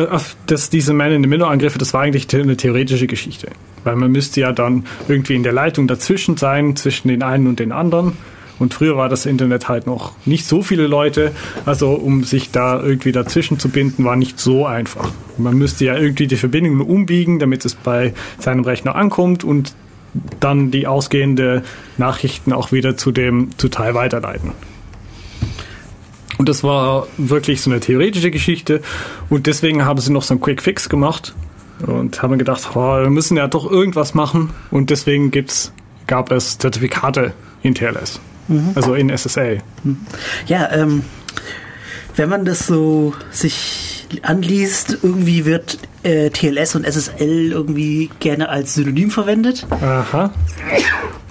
dass diese Man-in-the-Middle-Angriffe, das war eigentlich eine theoretische Geschichte. Weil man müsste ja dann irgendwie in der Leitung dazwischen sein, zwischen den einen und den anderen. Und früher war das Internet halt noch nicht so viele Leute. Also um sich da irgendwie dazwischen zu binden, war nicht so einfach. Man müsste ja irgendwie die Verbindungen umbiegen, damit es bei seinem Rechner ankommt und dann die ausgehende Nachrichten auch wieder zu dem Teil weiterleiten. Und das war wirklich so eine theoretische Geschichte. Und deswegen haben sie noch so einen Quick Fix gemacht und haben gedacht, oh, wir müssen ja doch irgendwas machen. Und deswegen gibt's, gab es Zertifikate in TLS. Mhm. Also in SSL. Ja, ähm, wenn man das so sich anliest, irgendwie wird äh, TLS und SSL irgendwie gerne als Synonym verwendet. Aha.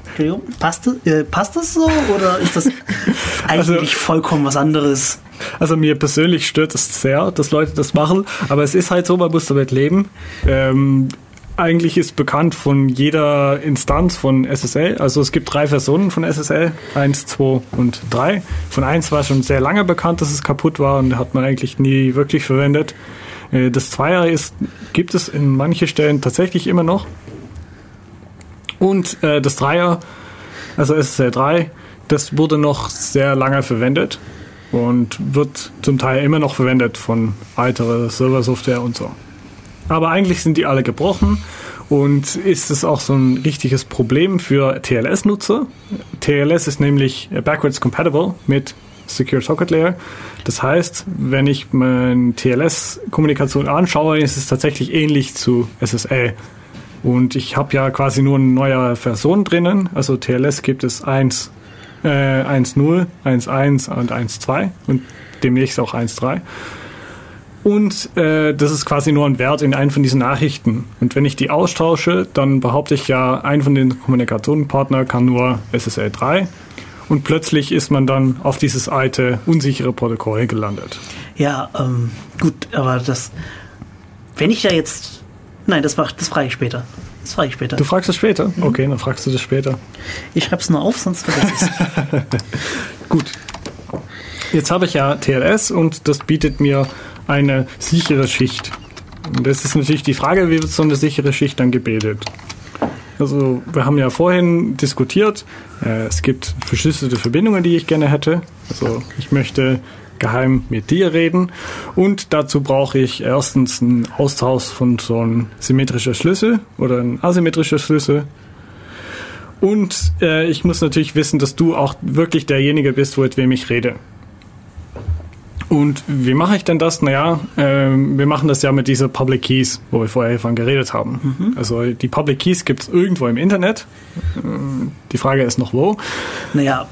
Entschuldigung, passt, äh, passt das so oder ist das [laughs] also eigentlich also, vollkommen was anderes? Also mir persönlich stört es sehr, dass Leute das machen, aber es ist halt so, man muss damit leben. Ähm, eigentlich ist bekannt von jeder Instanz von SSL. Also es gibt drei Versionen von SSL, 1, 2 und 3. Von 1 war schon sehr lange bekannt, dass es kaputt war und hat man eigentlich nie wirklich verwendet. Äh, das Zweier ist, gibt es in manchen Stellen tatsächlich immer noch. Und äh, das Dreier, also SSL 3, das wurde noch sehr lange verwendet und wird zum Teil immer noch verwendet von weiterer Serversoftware und so. Aber eigentlich sind die alle gebrochen und ist es auch so ein richtiges Problem für TLS-Nutzer. TLS ist nämlich backwards compatible mit Secure Socket Layer. Das heißt, wenn ich meine TLS-Kommunikation anschaue, ist es tatsächlich ähnlich zu SSL. Und ich habe ja quasi nur eine neue Version drinnen. Also TLS gibt es 1, äh, 1.0, 1.1 und 1.2 und demnächst auch 1.3. Und äh, das ist quasi nur ein Wert in einen von diesen Nachrichten. Und wenn ich die austausche, dann behaupte ich ja, ein von den Kommunikationspartnern kann nur SSL 3. Und plötzlich ist man dann auf dieses alte, unsichere Protokoll gelandet. Ja, ähm, gut, aber das. Wenn ich da jetzt. Nein, das, mach, das frage ich später. Das frage ich später. Du fragst es später? Mhm. Okay, dann fragst du das später. Ich schreibe es nur auf, sonst vergesse ich es. [laughs] gut. Jetzt habe ich ja TLS und das bietet mir eine sichere Schicht. Und das ist natürlich die Frage, wie wird so eine sichere Schicht dann gebildet? Also wir haben ja vorhin diskutiert, äh, es gibt verschlüsselte Verbindungen, die ich gerne hätte. Also ich möchte geheim mit dir reden und dazu brauche ich erstens einen Austausch von so einem symmetrischen Schlüssel oder ein asymmetrischer Schlüssel. Und äh, ich muss natürlich wissen, dass du auch wirklich derjenige bist, mit wem ich rede. Und wie mache ich denn das? Naja, äh, wir machen das ja mit dieser Public Keys, wo wir vorher von geredet haben. Mhm. Also die Public Keys gibt es irgendwo im Internet. Äh, die Frage ist noch wo. Naja,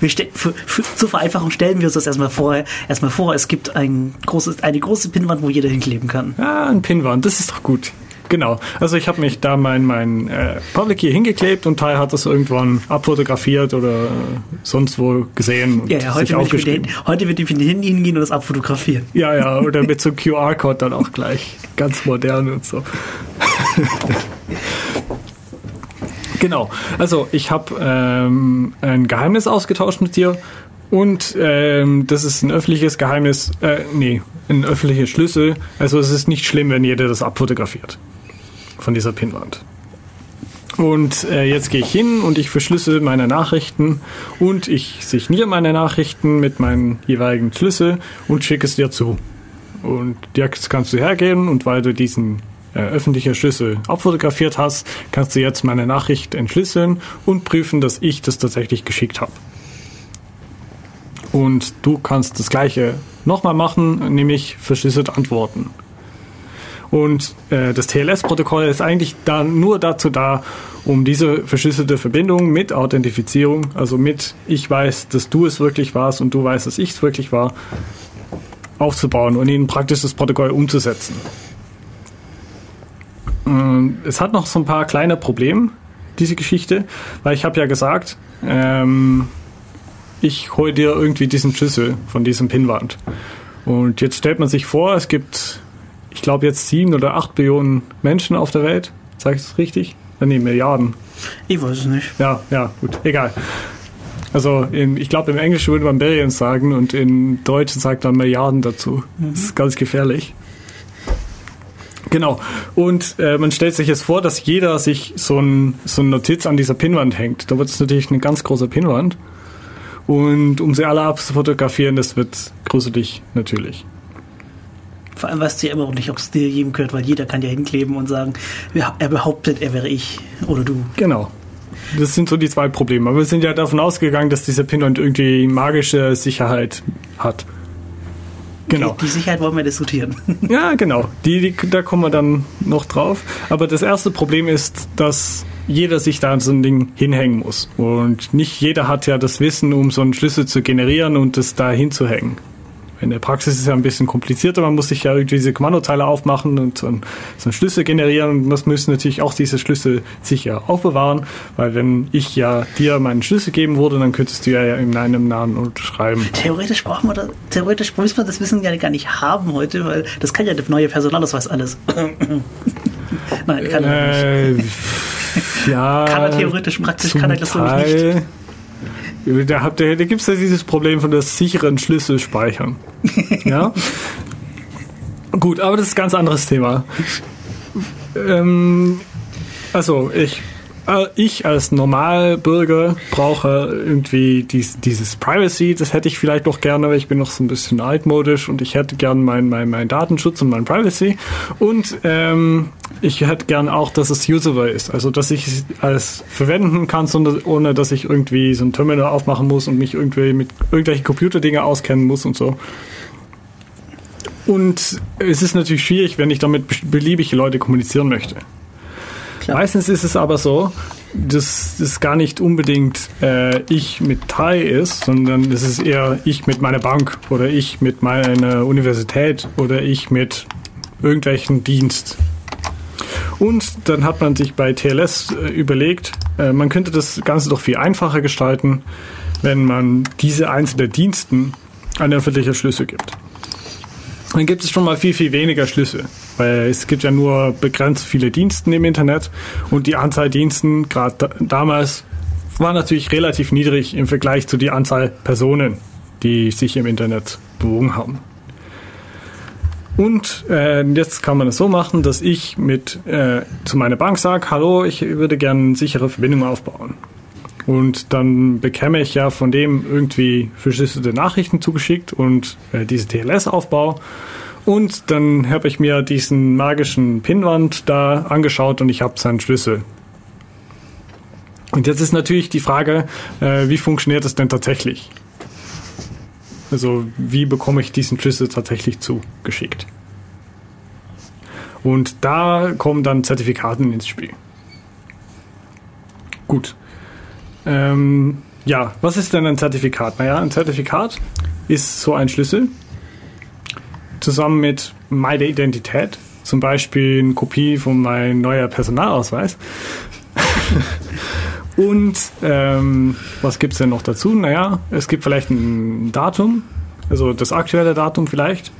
wir für, für, zur Vereinfachung stellen wir uns das erstmal vor. Erstmal vor, es gibt ein großes, eine große Pinnwand, wo jeder hinkleben kann. Ja, ein Pinnwand, das ist doch gut. Genau. Also ich habe mich da mein, mein äh, Public Key hingeklebt und Teil hat das irgendwann abfotografiert oder äh, sonst wo gesehen und ja, ja, heute, wird den, heute wird ich mit den hingehen und das abfotografieren. Ja, ja, [laughs] oder mit so einem QR-Code dann auch gleich. Ganz modern und so. [laughs] genau. Also ich habe ähm, ein Geheimnis ausgetauscht mit dir und ähm, das ist ein öffentliches Geheimnis, äh, nee, ein öffentlicher Schlüssel. Also es ist nicht schlimm, wenn jeder das abfotografiert von dieser Pinwand. Und äh, jetzt gehe ich hin und ich verschlüssel meine Nachrichten und ich signiere meine Nachrichten mit meinen jeweiligen Schlüssel und schicke es dir zu. Und jetzt kannst du hergehen und weil du diesen äh, öffentlichen Schlüssel abfotografiert hast, kannst du jetzt meine Nachricht entschlüsseln und prüfen, dass ich das tatsächlich geschickt habe. Und du kannst das gleiche nochmal machen, nämlich verschlüsselt antworten. Und äh, das TLS-Protokoll ist eigentlich da nur dazu da, um diese verschlüsselte Verbindung mit Authentifizierung, also mit ich weiß, dass du es wirklich warst und du weißt, dass ich es wirklich war, aufzubauen und in praktisch das Protokoll umzusetzen. Es hat noch so ein paar kleine Probleme, diese Geschichte, weil ich habe ja gesagt, ähm, ich hole dir irgendwie diesen Schlüssel von diesem Pinwand. Und jetzt stellt man sich vor, es gibt ich glaube, jetzt sieben oder acht Billionen Menschen auf der Welt. Sag ich das richtig? Ja, nee, Milliarden. Ich weiß es nicht. Ja, ja, gut, egal. Also in, ich glaube, im Englischen würde man Billions sagen und im Deutschen sagt man Milliarden dazu. Mhm. Das ist ganz gefährlich. Genau. Und äh, man stellt sich jetzt vor, dass jeder sich so ein, so eine Notiz an dieser Pinnwand hängt. Da wird es natürlich eine ganz große Pinnwand. Und um sie alle abzufotografieren, das wird gruselig natürlich. Vor allem weißt du ja immer noch nicht, ob es dir jedem gehört, weil jeder kann ja hinkleben und sagen, er behauptet, er wäre ich oder du. Genau. Das sind so die zwei Probleme. Aber wir sind ja davon ausgegangen, dass dieser Pinwand irgendwie magische Sicherheit hat. Genau. Die, die, Sicherheit wollen wir diskutieren. [laughs] Ja, genau. Die, die, da kommen wir dann noch drauf. Aber das erste Problem ist, dass jeder sich da so ein Ding hinhängen muss. Und nicht jeder hat ja das Wissen, um so einen Schlüssel zu generieren und das da hinzuhängen. In der Praxis ist es ja ein bisschen komplizierter. Man muss sich ja irgendwie diese Kommandoteile aufmachen und so einen, so einen Schlüssel generieren. Und man müssen natürlich auch diese Schlüssel sicher aufbewahren, weil wenn ich ja dir meinen Schlüssel geben würde, dann könntest du ja in meinem Namen unterschreiben. Theoretisch brauchen wir das, theoretisch müssen wir das Wissen ja gar nicht haben heute, weil das kann ja der neue Personalausweis alles. [laughs] Nein, kann er nicht. Äh, [laughs] ja, kann er theoretisch, praktisch kann er das ich nicht. Da, habt ihr, da gibt es ja dieses Problem von der sicheren Schlüsselspeichern. [laughs] ja? Gut, aber das ist ein ganz anderes Thema. Ähm, also, ich ich als Normalbürger brauche irgendwie dies, dieses Privacy, das hätte ich vielleicht noch gerne, weil ich bin noch so ein bisschen altmodisch und ich hätte gern meinen mein, mein Datenschutz und mein Privacy. Und ähm, ich hätte gern auch, dass es usable ist, also dass ich es alles verwenden kann, ohne dass ich irgendwie so ein Terminal aufmachen muss und mich irgendwie mit irgendwelchen Computerdinge auskennen muss und so. Und es ist natürlich schwierig, wenn ich damit beliebige Leute kommunizieren möchte. Klar. Meistens ist es aber so, dass es gar nicht unbedingt äh, ich mit Thai ist, sondern es ist eher ich mit meiner Bank oder ich mit meiner Universität oder ich mit irgendwelchen Dienst. Und dann hat man sich bei TLS äh, überlegt, äh, man könnte das Ganze doch viel einfacher gestalten, wenn man diese einzelnen Diensten einen öffentlichen Schlüssel gibt dann gibt es schon mal viel, viel weniger Schlüssel. Weil es gibt ja nur begrenzt viele Diensten im Internet und die Anzahl Diensten, gerade damals, war natürlich relativ niedrig im Vergleich zu der Anzahl Personen, die sich im Internet bewogen haben. Und äh, jetzt kann man es so machen, dass ich mit äh, zu meiner Bank sage, hallo, ich würde gerne eine sichere Verbindung aufbauen. Und dann bekäme ich ja von dem irgendwie verschlüsselte Nachrichten zugeschickt und äh, diese TLS-Aufbau. Und dann habe ich mir diesen magischen Pinwand da angeschaut und ich habe seinen Schlüssel. Und jetzt ist natürlich die Frage, äh, wie funktioniert das denn tatsächlich? Also wie bekomme ich diesen Schlüssel tatsächlich zugeschickt? Und da kommen dann Zertifikaten ins Spiel. Gut. Ähm, ja, was ist denn ein Zertifikat? Naja, ein Zertifikat ist so ein Schlüssel zusammen mit meiner Identität, zum Beispiel eine Kopie von meinem neuer Personalausweis. [laughs] Und ähm, was gibt es denn noch dazu? Naja, es gibt vielleicht ein Datum, also das aktuelle Datum vielleicht.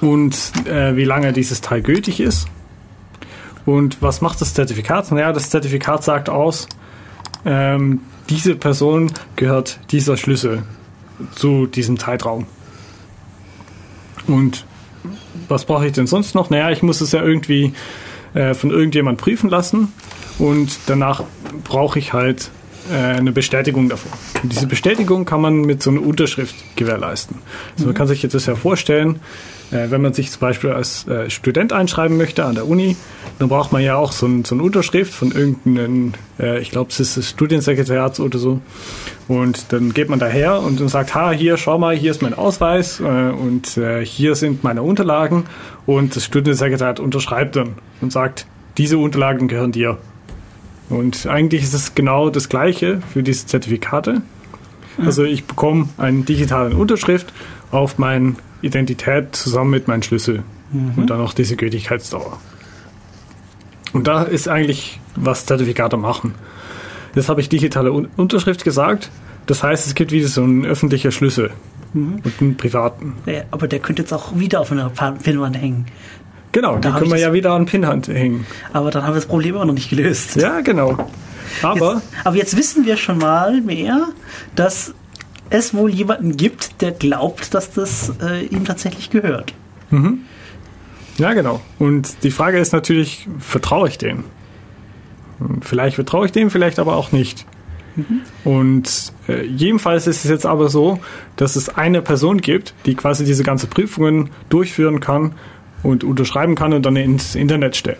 Und äh, wie lange dieses Teil gültig ist. Und was macht das Zertifikat? Naja, das Zertifikat sagt aus, ähm, diese Person gehört dieser Schlüssel zu diesem Zeitraum. Und was brauche ich denn sonst noch? Naja, ich muss es ja irgendwie äh, von irgendjemand prüfen lassen und danach brauche ich halt äh, eine Bestätigung davon. Und diese Bestätigung kann man mit so einer Unterschrift gewährleisten. Also man mhm. kann sich jetzt das ja vorstellen, wenn man sich zum Beispiel als äh, Student einschreiben möchte an der Uni, dann braucht man ja auch so, ein, so eine Unterschrift von irgendeinem, äh, ich glaube, es ist das Studiensekretariat oder so. Und dann geht man daher und dann sagt, ha, hier, schau mal, hier ist mein Ausweis äh, und äh, hier sind meine Unterlagen. Und das Studiensekretariat unterschreibt dann und sagt, diese Unterlagen gehören dir. Und eigentlich ist es genau das Gleiche für diese Zertifikate. Also ich bekomme eine digitale Unterschrift auf meine Identität zusammen mit meinem Schlüssel mhm. und dann noch diese Gültigkeitsdauer. Und da ist eigentlich, was Zertifikate machen. Jetzt habe ich digitale Unterschrift gesagt. Das heißt, es gibt wieder so einen öffentlichen Schlüssel mhm. und einen privaten. Ja, aber der könnte jetzt auch wieder auf einer Pinwand hängen. Genau, da können wir ja wieder an Pinhand hängen. Aber dann haben wir das Problem immer noch nicht gelöst. Ja, genau. Aber jetzt, aber jetzt wissen wir schon mal mehr, dass es wohl jemanden gibt, der glaubt, dass das äh, ihm tatsächlich gehört. Mhm. Ja, genau. Und die Frage ist natürlich, vertraue ich dem? Vielleicht vertraue ich dem, vielleicht aber auch nicht. Mhm. Und äh, jedenfalls ist es jetzt aber so, dass es eine Person gibt, die quasi diese ganze Prüfungen durchführen kann und unterschreiben kann und dann ins Internet stellen.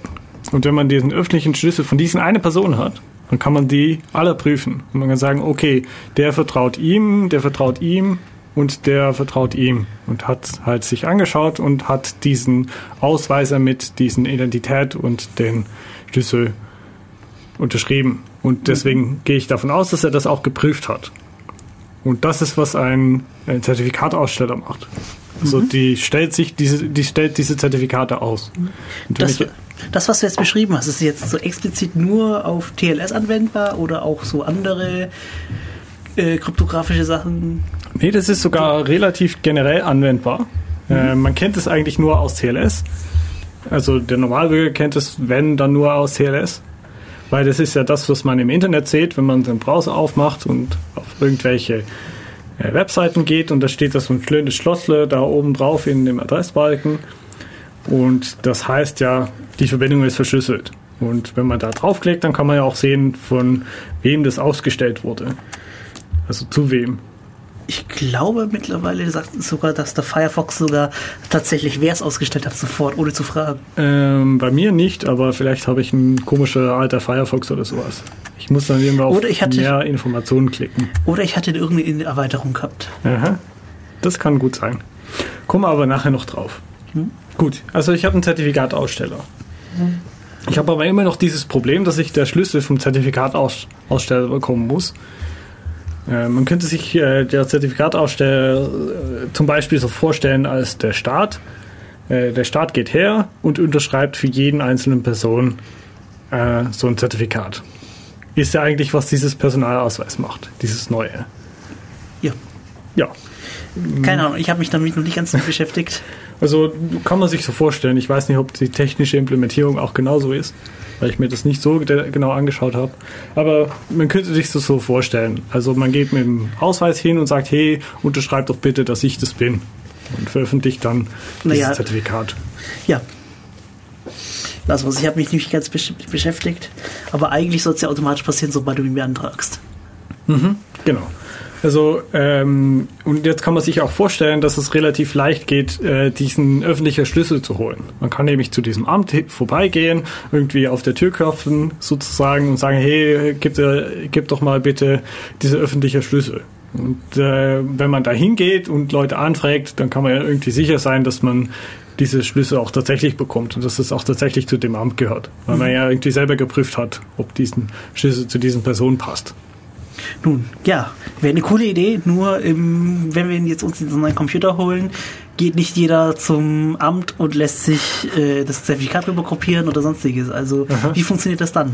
Und wenn man diesen öffentlichen Schlüssel von diesen eine Person hat, dann kann man die alle prüfen. Und man kann sagen, okay, der vertraut ihm, der vertraut ihm und der vertraut ihm und hat halt sich angeschaut und hat diesen Ausweiser mit diesen Identität und den Schlüssel unterschrieben. Und deswegen mhm. gehe ich davon aus, dass er das auch geprüft hat. Und das ist, was ein, ein Zertifikataussteller macht. Also mhm. die stellt sich diese, die stellt diese Zertifikate aus. Das, das, was du jetzt beschrieben hast, ist jetzt so explizit nur auf TLS anwendbar oder auch so andere äh, kryptografische Sachen? Nee, das ist sogar relativ generell anwendbar. Mhm. Äh, man kennt es eigentlich nur aus TLS. Also der Normalbürger kennt es, wenn, dann nur aus TLS. Weil das ist ja das, was man im Internet sieht, wenn man den Browser aufmacht und auf irgendwelche äh, Webseiten geht und da steht das so ein schönes Schlossle da oben drauf in dem Adressbalken. Und das heißt ja, die Verbindung ist verschlüsselt. Und wenn man da draufklickt, dann kann man ja auch sehen, von wem das ausgestellt wurde. Also zu wem. Ich glaube mittlerweile sagt sogar, dass der Firefox sogar tatsächlich wer es ausgestellt hat, sofort, ohne zu fragen. Ähm, bei mir nicht, aber vielleicht habe ich einen komischen alter Firefox oder sowas. Ich muss dann irgendwann auf hatte, mehr Informationen klicken. Oder ich hatte irgendeine Erweiterung gehabt. Aha. Das kann gut sein. Kommen wir aber nachher noch drauf. Hm? Gut, also ich habe einen Zertifikataussteller. Ich habe aber immer noch dieses Problem, dass ich der Schlüssel vom Zertifikataussteller bekommen muss. Äh, man könnte sich äh, der Zertifikataussteller äh, zum Beispiel so vorstellen als der Staat. Der Staat geht her und unterschreibt für jeden einzelnen Person so ein Zertifikat ist ja eigentlich, was dieses Personalausweis macht, dieses neue. Ja. Ja. Keine Ahnung, ich habe mich damit noch nicht ganz [laughs] beschäftigt. Also kann man sich so vorstellen. Ich weiß nicht, ob die technische Implementierung auch genauso ist, weil ich mir das nicht so genau angeschaut habe. Aber man könnte sich das so vorstellen. Also man geht mit dem Ausweis hin und sagt, hey, unterschreib doch bitte, dass ich das bin. Und veröffentlicht dann dieses naja, Zertifikat. Ja, das was ich habe mich nicht ganz beschäftigt, aber eigentlich soll es ja automatisch passieren, sobald du ihn beantragst. Mhm, genau. Also, ähm, und jetzt kann man sich auch vorstellen, dass es relativ leicht geht, äh, diesen öffentlichen Schlüssel zu holen. Man kann nämlich zu diesem Amt vorbeigehen, irgendwie auf der Tür klopfen sozusagen und sagen, hey, gib, äh, gib doch mal bitte diese öffentliche Schlüssel. Und äh, wenn man da hingeht und Leute anfragt, dann kann man ja irgendwie sicher sein, dass man diese Schlüssel auch tatsächlich bekommt und dass es auch tatsächlich zu dem Amt gehört. Weil man ja irgendwie selber geprüft hat, ob diesen Schlüssel zu diesen Personen passt. Nun, ja, wäre eine coole Idee, nur im, wenn wir jetzt uns in so einen Computer holen, geht nicht jeder zum Amt und lässt sich äh, das Zertifikat rüber kopieren oder sonstiges. Also Aha. wie funktioniert das dann?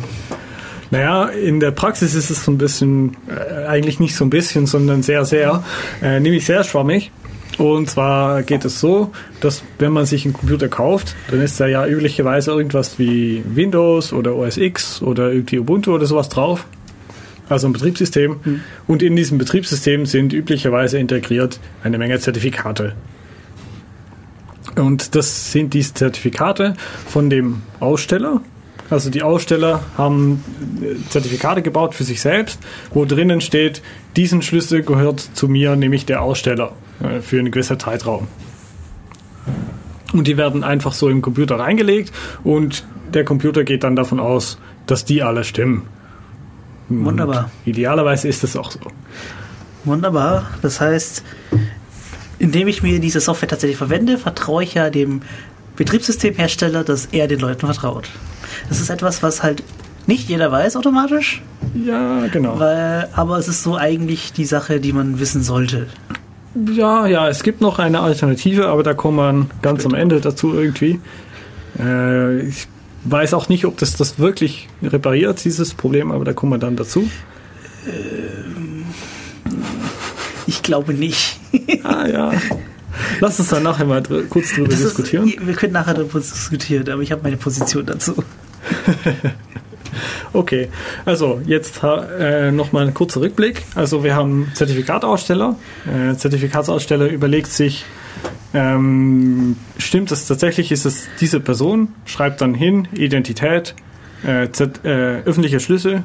Naja, in der Praxis ist es so ein bisschen, äh, eigentlich nicht so ein bisschen, sondern sehr, sehr, äh, nämlich sehr schwammig. Und zwar geht es so, dass wenn man sich einen Computer kauft, dann ist da ja üblicherweise irgendwas wie Windows oder OS X oder irgendwie Ubuntu oder sowas drauf. Also ein Betriebssystem. Und in diesem Betriebssystem sind üblicherweise integriert eine Menge Zertifikate. Und das sind die Zertifikate von dem Aussteller. Also die Aussteller haben äh, Zertifikate gebaut für sich selbst, wo drinnen steht, diesen Schlüssel gehört zu mir, nämlich der Aussteller, äh, für einen gewissen Zeitraum. Und die werden einfach so im Computer reingelegt und der Computer geht dann davon aus, dass die alle stimmen. Wunderbar. Und idealerweise ist das auch so. Wunderbar. Das heißt, indem ich mir diese Software tatsächlich verwende, vertraue ich ja dem Betriebssystemhersteller, dass er den Leuten vertraut. Das ist etwas, was halt nicht jeder weiß automatisch, Ja, genau. weil, aber es ist so eigentlich die Sache, die man wissen sollte. Ja, ja, es gibt noch eine Alternative, aber da kommt man ganz am Ende dazu irgendwie. Äh, ich weiß auch nicht, ob das das wirklich repariert, dieses Problem, aber da kommen wir dann dazu. Ich glaube nicht. Ah ja. Lass uns dann nachher mal dr kurz drüber Das diskutieren. Ist, wir können nachher darüber diskutieren, aber ich habe meine Position dazu. [laughs] Okay, also jetzt äh, nochmal ein kurzer Rückblick. Also wir haben Zertifikataussteller. Äh, Zertifikatsaussteller überlegt sich, ähm, stimmt es tatsächlich, ist es diese Person, schreibt dann hin, Identität, äh, Z, äh, öffentlicher Schlüssel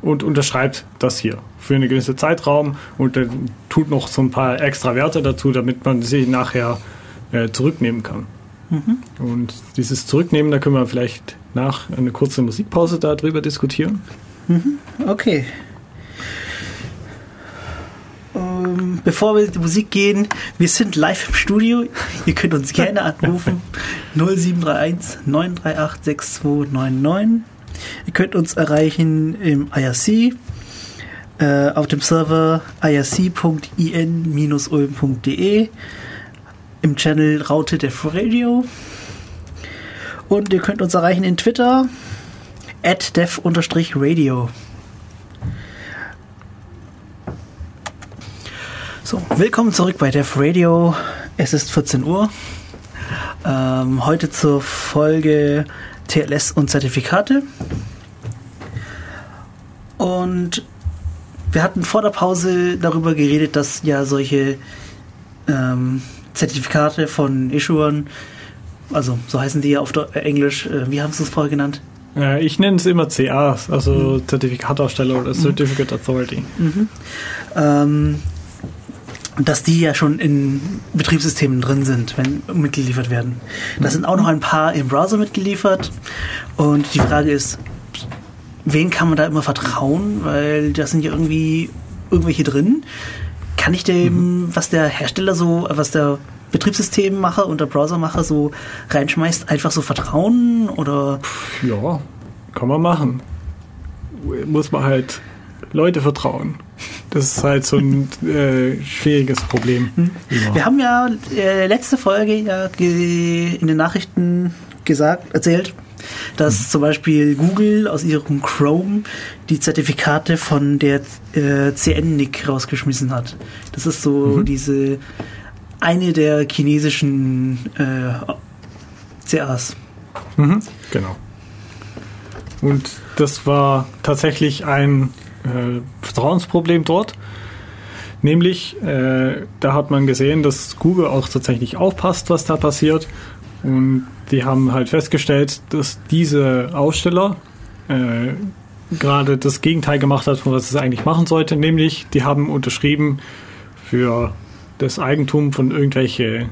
und unterschreibt das hier für einen gewissen Zeitraum und dann tut noch so ein paar extra Werte dazu, damit man sie nachher äh, zurücknehmen kann. Und dieses Zurücknehmen, da können wir vielleicht nach einer kurzen Musikpause darüber diskutieren. Okay. Ähm, bevor wir in die Musik gehen, wir sind live im Studio. Ihr könnt uns gerne anrufen. 0731 938 6299. Ihr könnt uns erreichen im IRC, äh, auf dem Server irc.in-ulm.de, im Channel Raute Def Radio. Und ihr könnt uns erreichen in Twitter, at dev-radio. So, willkommen zurück bei Dev Radio. Es ist 14 Uhr. Ähm, heute zur Folge TLS und Zertifikate. Und wir hatten vor der Pause darüber geredet, dass ja solche ähm, Zertifikate von Issuern, also so heißen die ja auf äh, Englisch, äh, wie haben sie es vorher genannt? Äh, ich nenne es immer CAs, also Zertifikataussteller oder Certificate Authority. ähm, dass die ja schon in Betriebssystemen drin sind, wenn mitgeliefert werden. Da sind auch noch ein paar im Browser mitgeliefert. Und die Frage ist, wen kann man da immer vertrauen? Weil da sind ja irgendwie irgendwelche drin. Kann ich dem, was der Hersteller so, was der Betriebssystemmacher und der Browsermacher so reinschmeißt, einfach so vertrauen? Oder Ja, kann man machen. Muss man halt Leute vertrauen. Das ist halt so ein äh, schwieriges Problem. Ja. Wir haben ja äh, letzte Folge ja in den Nachrichten gesagt, erzählt, dass zum Beispiel Google aus ihrem Chrome die Zertifikate von der äh, CN-NIC rausgeschmissen hat. Das ist so diese eine der chinesischen äh, CAs. Mhm, genau. Und das war tatsächlich ein äh, Vertrauensproblem dort. Nämlich, äh, da hat man gesehen, dass Google auch tatsächlich aufpasst, was da passiert. Und die haben halt festgestellt, dass diese Aussteller äh, gerade das Gegenteil gemacht hat, von was es eigentlich machen sollte. Nämlich, die haben unterschrieben für das Eigentum von irgendwelche äh,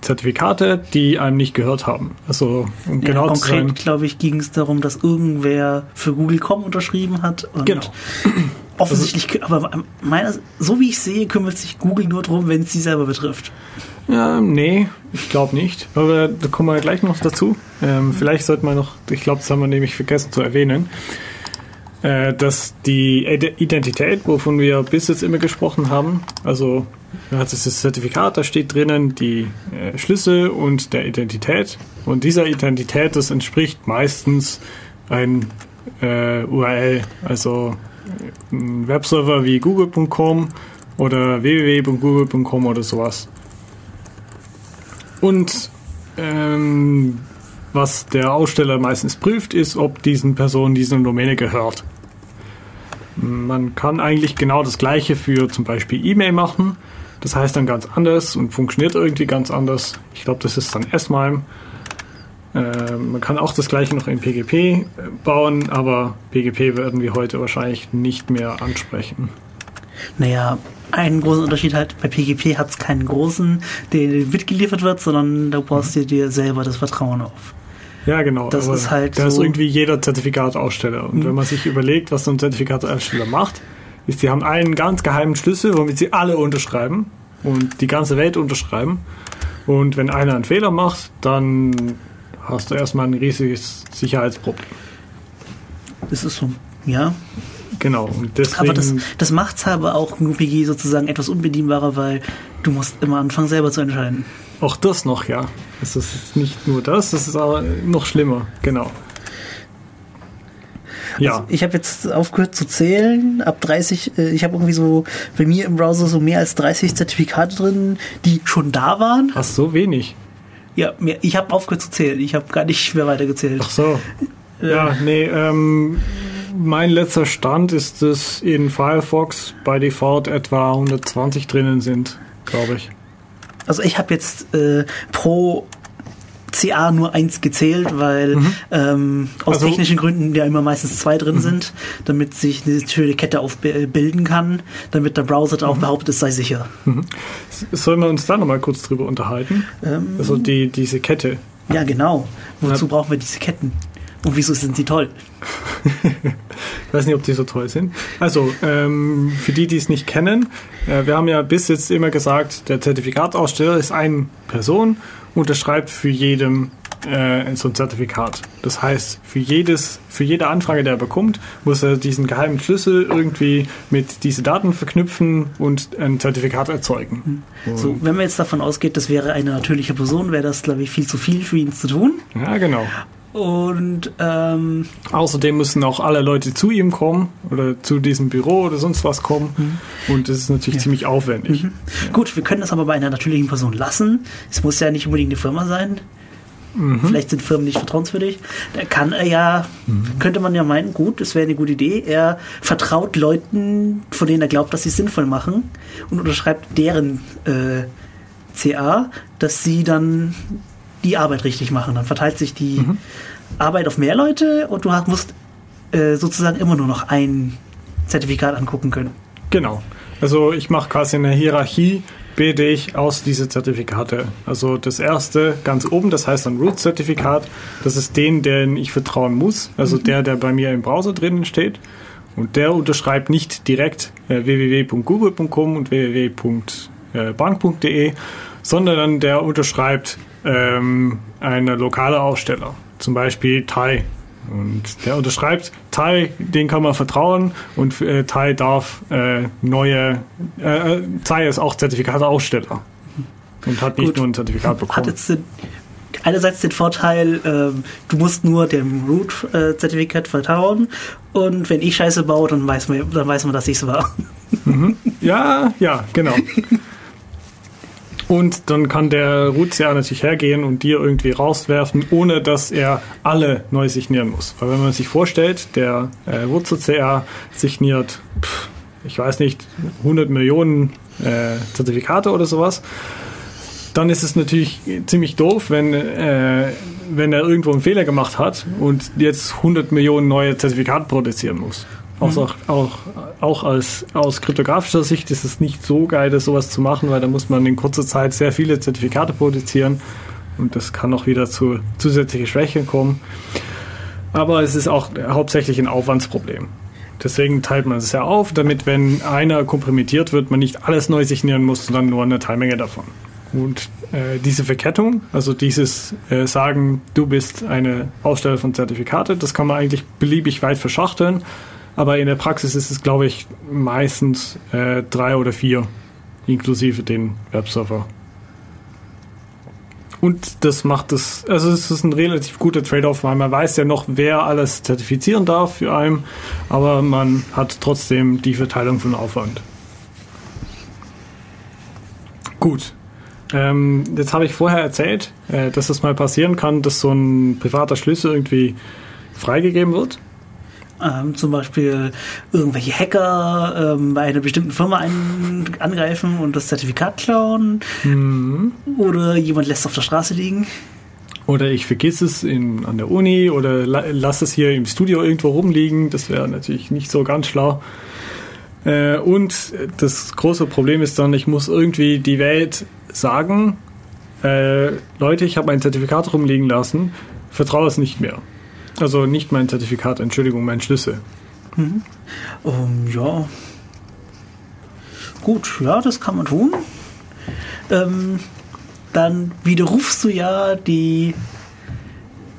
Zertifikate, die einem nicht gehört haben. Also, um Ja, genau konkret, glaube ich, ging es darum, dass irgendwer für Google.com unterschrieben hat. Genau. [clears throat] offensichtlich, aber meiner, so wie ich sehe, kümmert sich Google nur darum, wenn es sie selber betrifft. Ja, nee, ich glaube nicht. Aber da kommen wir gleich noch dazu. Ähm, vielleicht sollte man noch, ich glaube, das haben wir nämlich vergessen zu erwähnen, äh, dass die Identität, wovon wir bis jetzt immer gesprochen haben, also da hat es das Zertifikat, da steht drinnen die äh, Schlüssel und der Identität. Und dieser Identität, das entspricht meistens ein äh, URL, also ein Webserver wie google.com oder www.google.com oder sowas. Und ähm, was der Aussteller meistens prüft, ist, ob diesen Personen diese Domäne gehört. Man kann eigentlich genau das gleiche für zum Beispiel E-Mail machen. Das heißt dann ganz anders und funktioniert irgendwie ganz anders. Ich glaube, das ist dann S-MIME. Äh, man kann auch das gleiche noch in PGP äh, bauen, aber PGP werden wir heute wahrscheinlich nicht mehr ansprechen. Naja, einen großen Unterschied halt, bei PGP hat es keinen großen, der mitgeliefert wird, sondern da baust du dir selber das Vertrauen auf. Ja, genau. Das ist halt. Da so ist irgendwie jeder Zertifikataussteller. Und mhm. wenn man sich überlegt, was so ein Zertifikataussteller macht, ist, die haben einen ganz geheimen Schlüssel, womit sie alle unterschreiben und die ganze Welt unterschreiben. Und wenn einer einen Fehler macht, dann hast du erstmal ein riesiges Sicherheitsproblem. Das ist so, ja. Genau. Und deswegen aber das, das macht es aber auch im UPG sozusagen etwas unbedienbarer, weil du musst immer anfangen, selber zu entscheiden. Auch das noch, ja. Es ist nicht nur das, es ist auch noch schlimmer, genau. Ja. Also ich habe jetzt aufgehört zu zählen. Ab 30, äh, ich habe irgendwie so bei mir im Browser so mehr als 30 Zertifikate drin, die schon da waren. Ach, so wenig. Ja, ich habe aufgehört zu zählen. Ich habe gar nicht mehr weitergezählt. Ach so. Äh, ja, nee, ähm, mein letzter Stand ist, dass in Firefox bei Default etwa 120 drinnen sind, glaube ich. Also ich habe jetzt äh, pro CA nur eins gezählt, weil mhm. ähm, aus also, technischen Gründen ja immer meistens zwei drin mhm. sind, damit sich eine schöne Kette aufbilden kann, damit der Browser dann auch mhm. behauptet, es sei sicher. Mhm. Sollen wir uns da nochmal kurz drüber unterhalten? Ähm, also die, diese Kette. Ja, genau. Wozu ja. brauchen wir diese Ketten? Und wieso sind sie toll? ich weiß nicht, ob die so toll sind. Also, ähm, für die, die es nicht kennen, äh, wir haben ja bis jetzt immer gesagt, der Zertifikataussteller ist eine Person, unterschreibt für jedem äh, so ein Zertifikat. Das heißt, für jedes, für jede Anfrage, die er bekommt, muss er diesen geheimen Schlüssel irgendwie mit diesen Daten verknüpfen und ein Zertifikat erzeugen. Hm. So, wenn man jetzt davon ausgeht, das wäre eine natürliche Person, wäre das, glaube ich, viel zu viel für ihn zu tun. Ja, genau. Und ähm, außerdem müssen auch alle Leute zu ihm kommen oder zu diesem Büro oder sonst was kommen. Mhm. Und das ist natürlich ja. ziemlich aufwendig. Mhm. Ja. Gut, wir können das aber bei einer natürlichen Person lassen. Es muss ja nicht unbedingt eine Firma sein. Mhm. Vielleicht sind Firmen nicht vertrauenswürdig. Da kann er ja, mhm. könnte man ja meinen, gut, das wäre eine gute Idee. Er vertraut Leuten, von denen er glaubt, dass sie es sinnvoll machen und unterschreibt deren äh, CA, dass sie dann die Arbeit richtig machen. Dann verteilt sich die mhm. Arbeit auf mehr Leute und du musst äh, sozusagen immer nur noch ein Zertifikat angucken können. Genau. Also ich mache quasi eine Hierarchie, bilde ich aus diese Zertifikate. Also das erste ganz oben, das heißt ein Root-Zertifikat, das ist den, den ich vertrauen muss, also mhm. der, der bei mir im Browser drinnen steht. Und der unterschreibt nicht direkt äh, www.google.com und www.bank.de, sondern der unterschreibt ähm, ein lokaler Aussteller, zum Beispiel Thai. Und der unterschreibt, Thai, den kann man vertrauen und äh, Thai darf äh, neue, äh, Thai ist auch Zertifikataussteller und hat nicht Gut. nur ein Zertifikat bekommen. Hat jetzt den, einerseits den Vorteil, ähm, du musst nur dem Root-Zertifikat vertrauen und wenn ich Scheiße baue, dann weiß man, dann weiß man dass ich es war. Mhm. Ja, ja, genau. [laughs] Und dann kann der Root-CA natürlich hergehen und dir irgendwie rauswerfen, ohne dass er alle neu signieren muss. Weil wenn man sich vorstellt, der äh, Wurzel-CA signiert, pff, ich weiß nicht, 100 Millionen äh, Zertifikate oder sowas, dann ist es natürlich ziemlich doof, wenn, äh, wenn er irgendwo einen Fehler gemacht hat und jetzt 100 Millionen neue Zertifikate produzieren muss. Mhm. Auch, auch, auch als, aus kryptografischer Sicht ist es nicht so geil, das sowas zu machen, weil da muss man in kurzer Zeit sehr viele Zertifikate produzieren und das kann auch wieder zu zusätzlichen Schwächen kommen. Aber es ist auch hauptsächlich ein Aufwandsproblem. Deswegen teilt man es ja auf, damit, wenn einer kompromittiert wird, man nicht alles neu signieren muss, sondern nur eine Teilmenge davon. Und äh, diese Verkettung, also dieses äh, Sagen, du bist eine Aussteller von Zertifikate, das kann man eigentlich beliebig weit verschachteln. Aber in der Praxis ist es, glaube ich, meistens äh, drei oder vier, inklusive den Webserver. Und das macht es, also es ist ein relativ guter Trade-off, weil man weiß ja noch, wer alles zertifizieren darf für einen, aber man hat trotzdem die Verteilung von Aufwand. Gut. Ähm, jetzt habe ich vorher erzählt, äh, dass es mal passieren kann, dass so ein privater Schlüssel irgendwie freigegeben wird. Ähm, zum Beispiel irgendwelche Hacker ähm, bei einer bestimmten Firma ein, angreifen und das Zertifikat klauen. Mhm. Oder jemand lässt es auf der Straße liegen. Oder ich vergiss es in, an der Uni oder la, lass es hier im Studio irgendwo rumliegen. Das wäre natürlich nicht so ganz schlau. Äh, und das große Problem ist dann, ich muss irgendwie die Welt sagen, äh, Leute, ich habe mein Zertifikat rumliegen lassen, vertraue es nicht mehr. Also nicht mein Zertifikat, Entschuldigung, mein Schlüssel. Mhm. Ähm, ja. Gut, ja, das kann man tun. Ähm, dann widerrufst du ja die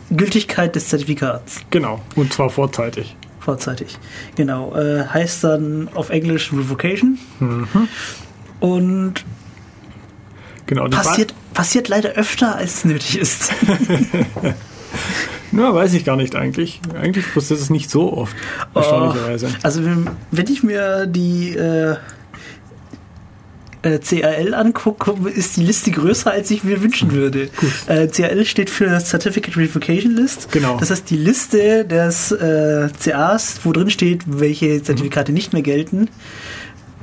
Gültigkeit des Zertifikats. Genau, und zwar vorzeitig. Vorzeitig. Genau. Äh, heißt dann auf Englisch Revocation. Mhm. Und Genau, passiert, passiert leider öfter, als es nötig ist. [laughs] [laughs] Na, weiß ich gar nicht eigentlich. Eigentlich passiert es nicht so oft, erstaunlicherweise. Also wenn, wenn ich mir die äh, äh, CAL angucke, ist die Liste größer, als ich mir wünschen würde. Äh, CAL steht für Certificate Revocation List. Genau. Das heißt die Liste des äh, CAs, wo drin steht, welche Zertifikate nicht mehr gelten.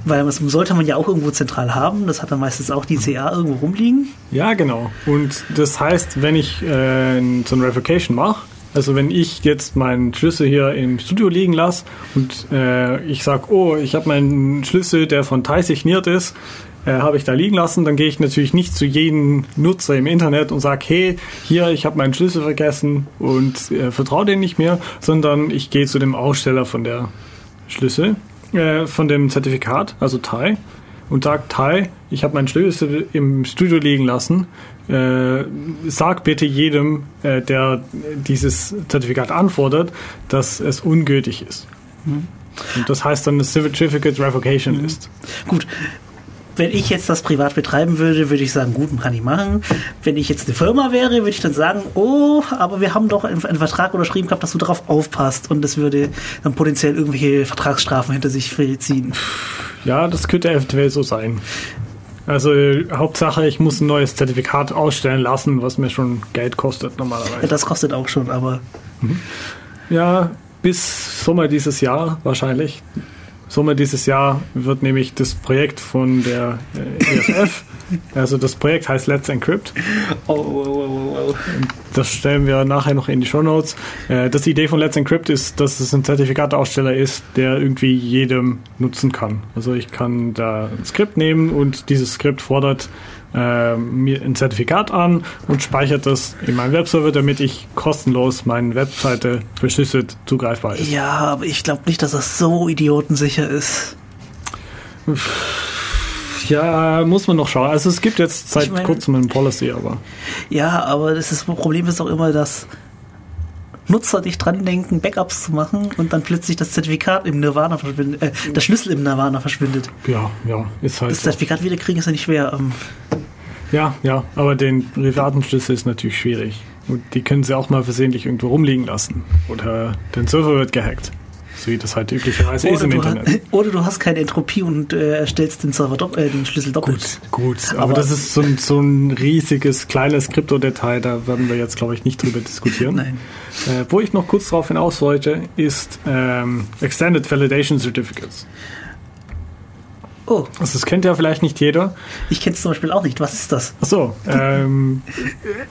Weil das sollte man ja auch irgendwo zentral haben. Das hat dann meistens auch die CA irgendwo rumliegen. Ja, genau. Und das heißt, wenn ich äh, so ein Revocation mache, also wenn ich jetzt meinen Schlüssel hier im Studio liegen lasse und äh, ich sage, oh, ich habe meinen Schlüssel, der von Thai signiert ist, äh, habe ich da liegen lassen, dann gehe ich natürlich nicht zu jedem Nutzer im Internet und sage, hey, hier, ich habe meinen Schlüssel vergessen und äh, vertraue den nicht mehr, sondern ich gehe zu dem Aussteller von der Schlüssel, äh, von dem Zertifikat, also Thai, und sage, Thai, ich habe meinen Schlüssel im Studio liegen lassen. Äh, sag bitte jedem, äh, der dieses Zertifikat anfordert, dass es ungültig ist. Mhm. Und das heißt dann eine Certificate Revocation List. Gut. Wenn ich jetzt das privat betreiben würde, würde ich sagen, gut, kann ich machen. Wenn ich jetzt eine Firma wäre, würde ich dann sagen, oh, aber wir haben doch einen, einen Vertrag unterschrieben gehabt, dass du darauf aufpasst. Und das würde dann potenziell irgendwelche Vertragsstrafen hinter sich ziehen. Ja, das könnte eventuell so sein. Also Hauptsache, ich muss ein neues Zertifikat ausstellen lassen, was mir schon Geld kostet Ja, normalerweise. das kostet auch schon, aber Ja, bis Sommer dieses Jahr wahrscheinlich. Sommer dieses Jahr wird nämlich das Projekt von der äh, EFF, [laughs] also das Projekt heißt Let's Encrypt, oh, oh, oh, das stellen wir nachher noch in die Show Notes. Äh, das Idee von Let's Encrypt ist, dass es ein Zertifikataussteller ist, der irgendwie jedem nutzen kann. Also ich kann da ein Skript nehmen und dieses Skript fordert äh, mir ein Zertifikat an und speichert das in meinem Webserver, damit ich kostenlos meine Webseite verschlüsselt zugreifbar ist. Ja, aber ich glaube nicht, dass das so idiotensicher ist. Ja, muss man noch schauen. Also es gibt jetzt seit Ich mein- kurzem ein Policy, aber Ja, aber das, ist, das Problem ist auch immer, dass Nutzer dich dran denken, Backups zu machen und dann plötzlich das Zertifikat im Nirvana verschwindet, äh, der Schlüssel im Nirvana verschwindet. ja, ja, ist halt Das so. Zertifikat wiederkriegen ist ja nicht schwer. Ähm, Ja, ja, aber den privaten Schlüssel ist natürlich schwierig. Und die können sie auch mal versehentlich irgendwo rumliegen lassen. Oder der Server wird gehackt. So wie das halt üblicherweise ist oder, im du Internet. hast, [laughs] oder du hast keine Entropie und äh, erstellst den Server äh, den Schlüssel doppelt. Gut, gut. Aber, Aber- das ist so ein, so ein riesiges, kleines Kryptodetail, da werden wir jetzt, glaube ich, nicht drüber diskutieren. Nein. Äh, wo ich noch kurz darauf hinaus wollte, ist ähm, Extended Validation Certificates. Oh, Also das kennt ja vielleicht nicht jeder. ich kenne es zum Beispiel auch nicht. Was ist das? Achso, ähm,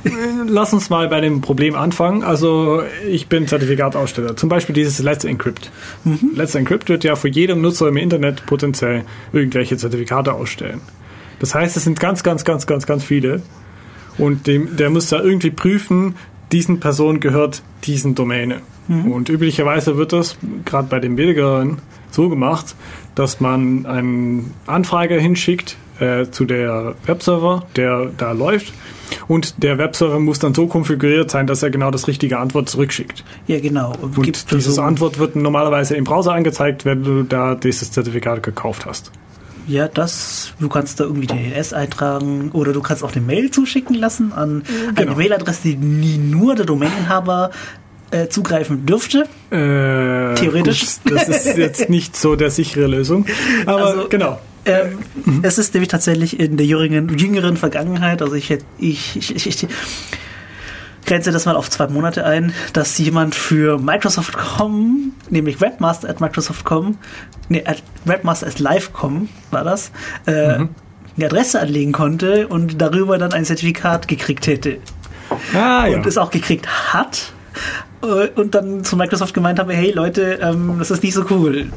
äh, lass uns mal bei dem Problem anfangen. Also ich bin Zertifikataussteller. Zum Beispiel dieses Let's Encrypt. Let's Encrypt wird ja für jedem Nutzer im Internet potenziell irgendwelche Zertifikate ausstellen. Das heißt, es sind ganz, ganz, ganz, ganz, ganz viele. Und dem, der muss da irgendwie prüfen, diesen Person gehört diesen Domäne. Und üblicherweise wird das gerade bei den billigeren so gemacht, dass man einen Anfrager hinschickt äh, zu der Webserver, der da läuft. Und der Webserver muss dann so konfiguriert sein, dass er genau das richtige Antwort zurückschickt. Ja, genau. Und Gibt's da diese so- Antwort wird normalerweise im Browser angezeigt, wenn du da dieses Zertifikat gekauft hast. Ja, das, du kannst da irgendwie den DNS eintragen oder du kannst auch eine Mail zuschicken lassen an Genau. eine Mailadresse, die nie nur der Domaininhaber äh, zugreifen dürfte. Äh, Theoretisch. Gut, das ist jetzt nicht so der sichere Lösung. Aber Also, genau. Ähm, Es ist nämlich tatsächlich in der jüngeren, jüngeren Vergangenheit, also ich, ich, ich, ich, grenze das mal auf zwei Monate ein, dass jemand für Microsoft.com, nämlich Webmaster at Microsoft.com, nee, at Webmaster at Live.com war das, äh, Mhm. eine Adresse anlegen konnte und darüber dann ein Zertifikat gekriegt hätte. Ah, ja. Und es auch gekriegt hat. Äh, Und dann zu Microsoft gemeint habe, hey Leute, ähm, das ist nicht so cool.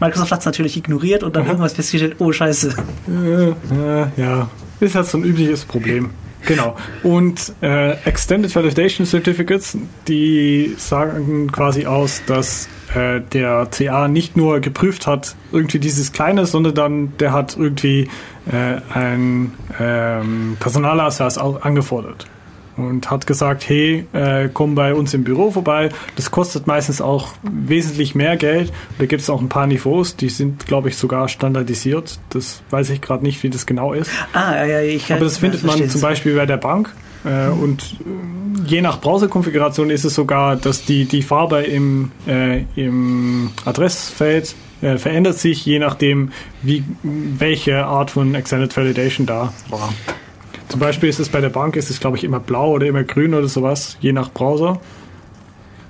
Microsoft hat es natürlich ignoriert und dann irgendwas festgestellt, oh scheiße. Äh, äh, ja, ist halt so ein übliches Problem. Genau. Und äh, Extended Validation Certificates, die sagen quasi aus, dass äh, der CA nicht nur geprüft hat, irgendwie dieses kleine, sondern dann der hat irgendwie ein ähm, Personalausweis au- angefordert. Und hat gesagt, hey, äh, komm bei uns im Büro vorbei. Das kostet meistens auch wesentlich mehr Geld. Da gibt es auch ein paar Niveaus, die sind, glaube ich, sogar standardisiert. Das weiß ich gerade nicht, wie das genau ist. Ah, ja, ja, ich Aber das findet man zum Beispiel bei der Bank. Äh, und äh, je nach Browserkonfiguration ist es sogar, dass die, die Farbe im, äh, im Adressfeld äh, verändert sich, je nachdem, wie, welche Art von Extended Validation da war. Zum Beispiel ist es bei der Bank, ist es glaube ich immer blau oder immer grün oder sowas, je nach Browser.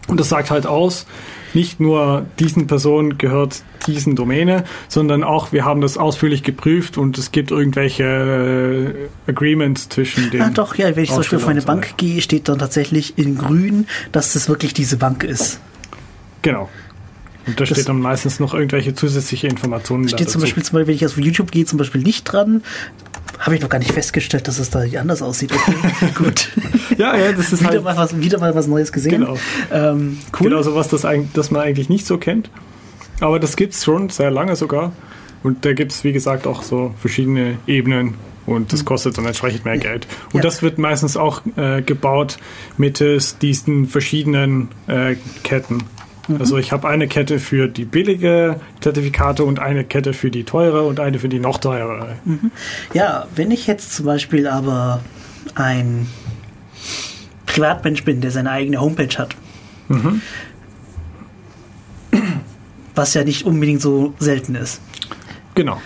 Und das sagt halt aus, nicht nur diesen Personen gehört diesen Domäne, sondern auch wir haben das ausführlich geprüft und es gibt irgendwelche äh, Agreements zwischen den. Ah, doch, ja, wenn ich zum Beispiel auf meine Bank gehe, steht dann tatsächlich in grün, dass das wirklich diese Bank ist. Genau. Und da Das- steht dann meistens noch irgendwelche zusätzliche Informationen. da Steht zum dazu. Beispiel, zum Beispiel, wenn ich auf YouTube gehe, zum Beispiel nicht dran. Habe ich noch gar nicht festgestellt, dass es da anders aussieht. Okay, [laughs] gut. Ja, ja, das ist wieder, halt mal was, wieder mal was Neues gesehen. Genau. Ähm, cool. genau sowas, das, das man eigentlich nicht so kennt. Aber das gibt es schon sehr lange sogar. Und da gibt es, wie gesagt, auch so verschiedene Ebenen und das kostet dann entsprechend mehr Geld. Und Ja. das wird meistens auch äh, gebaut mittels diesen verschiedenen äh, Ketten. Also ich habe eine Kette für die billige Zertifikate und eine Kette für die teure und eine für die noch teure. Ja, wenn ich jetzt zum Beispiel aber ein Privatmensch bin, der seine eigene Homepage hat, was ja nicht unbedingt so selten ist, Genau.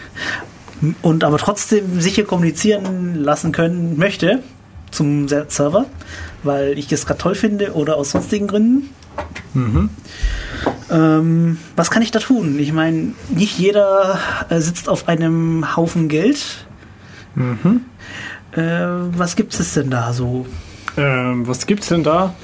und aber trotzdem sicher kommunizieren lassen können möchte zum Se- Server, weil ich es gerade toll finde oder aus sonstigen Gründen. Ähm, was kann ich da tun? Ich meine, nicht jeder äh, sitzt auf einem Haufen Geld. Äh, was gibt es denn da so? Ähm, was gibt's denn da?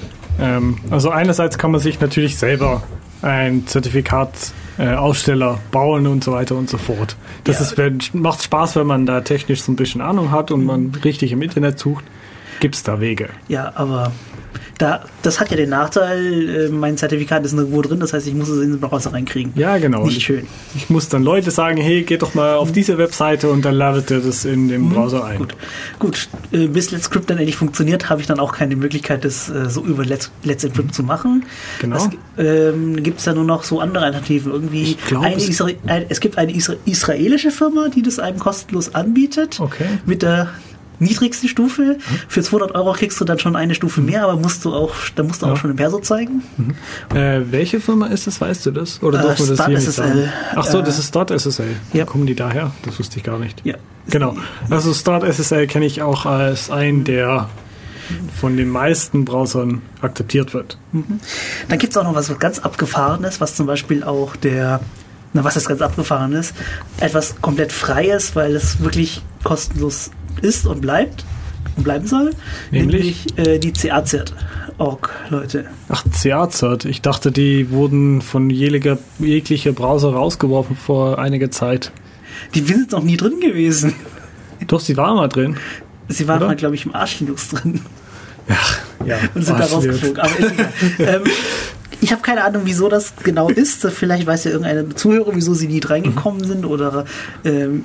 Ähm, also einerseits kann man sich natürlich selber ein Zertifikat äh, Aussteller bauen und so weiter und so fort. Das Ja. ist, macht Spaß, wenn man da technisch so ein bisschen Ahnung hat und man richtig im Internet sucht. Gibt's da Wege? Ja, aber da, das hat ja den Nachteil, äh, mein Zertifikat ist nirgendwo drin, das heißt, ich muss es in den Browser reinkriegen. Ja, genau. Nicht ich, schön. ich muss dann Leute sagen, hey, geht doch mal auf diese Webseite und dann ladet ihr das in den Browser ein. Mhm. Gut, gut. Äh, bis Let's Script dann endlich funktioniert, habe ich dann auch keine Möglichkeit, das äh, so über Let's, Let's Encrypt zu machen. Genau. Es ähm, gibt es da nur noch so andere Alternativen. Irgendwie Ich glaub, eine es- Isra ein, es gibt eine Isra israelische Firma, die das einem kostenlos anbietet. Okay. Mit der niedrigsten Stufe. Für 200 Euro kriegst du dann schon eine Stufe mehr, aber musst du auch, da musst du Ja. auch schon im Perso zeigen. Äh, welche Firma ist das? Weißt du das? Oder Äh, dürfen wir das hier nicht SSL. sagen? Ach so, Äh, das ist Start SSL. ja. Kommen die daher? Das wusste ich gar nicht. Ja. Genau. Also Start SSL kenne ich auch als einen, der von den meisten Browsern akzeptiert wird. Dann gibt es auch noch was ganz Abgefahrenes, was zum Beispiel auch der, na was ist ganz Abgefahrenes, etwas komplett Freies, weil es wirklich kostenlos ist und bleibt und bleiben soll. Nämlich? Nämlich äh, die CAZ-Org, Leute. Ach, CA-Cert. Ich dachte, die wurden von jeglicher, jeglicher Browser rausgeworfen vor einiger Zeit. Die sind noch nie drin gewesen. Doch, sie waren mal drin. Sie waren Oder? mal, glaube ich, im Arch Linux drin Ja. und sind da rausgeflogen. Aber [laughs] ähm, Ich habe keine Ahnung, wieso das genau ist. Vielleicht weiß ja irgendeine Zuhörer, wieso sie nie reingekommen mhm. sind oder ähm,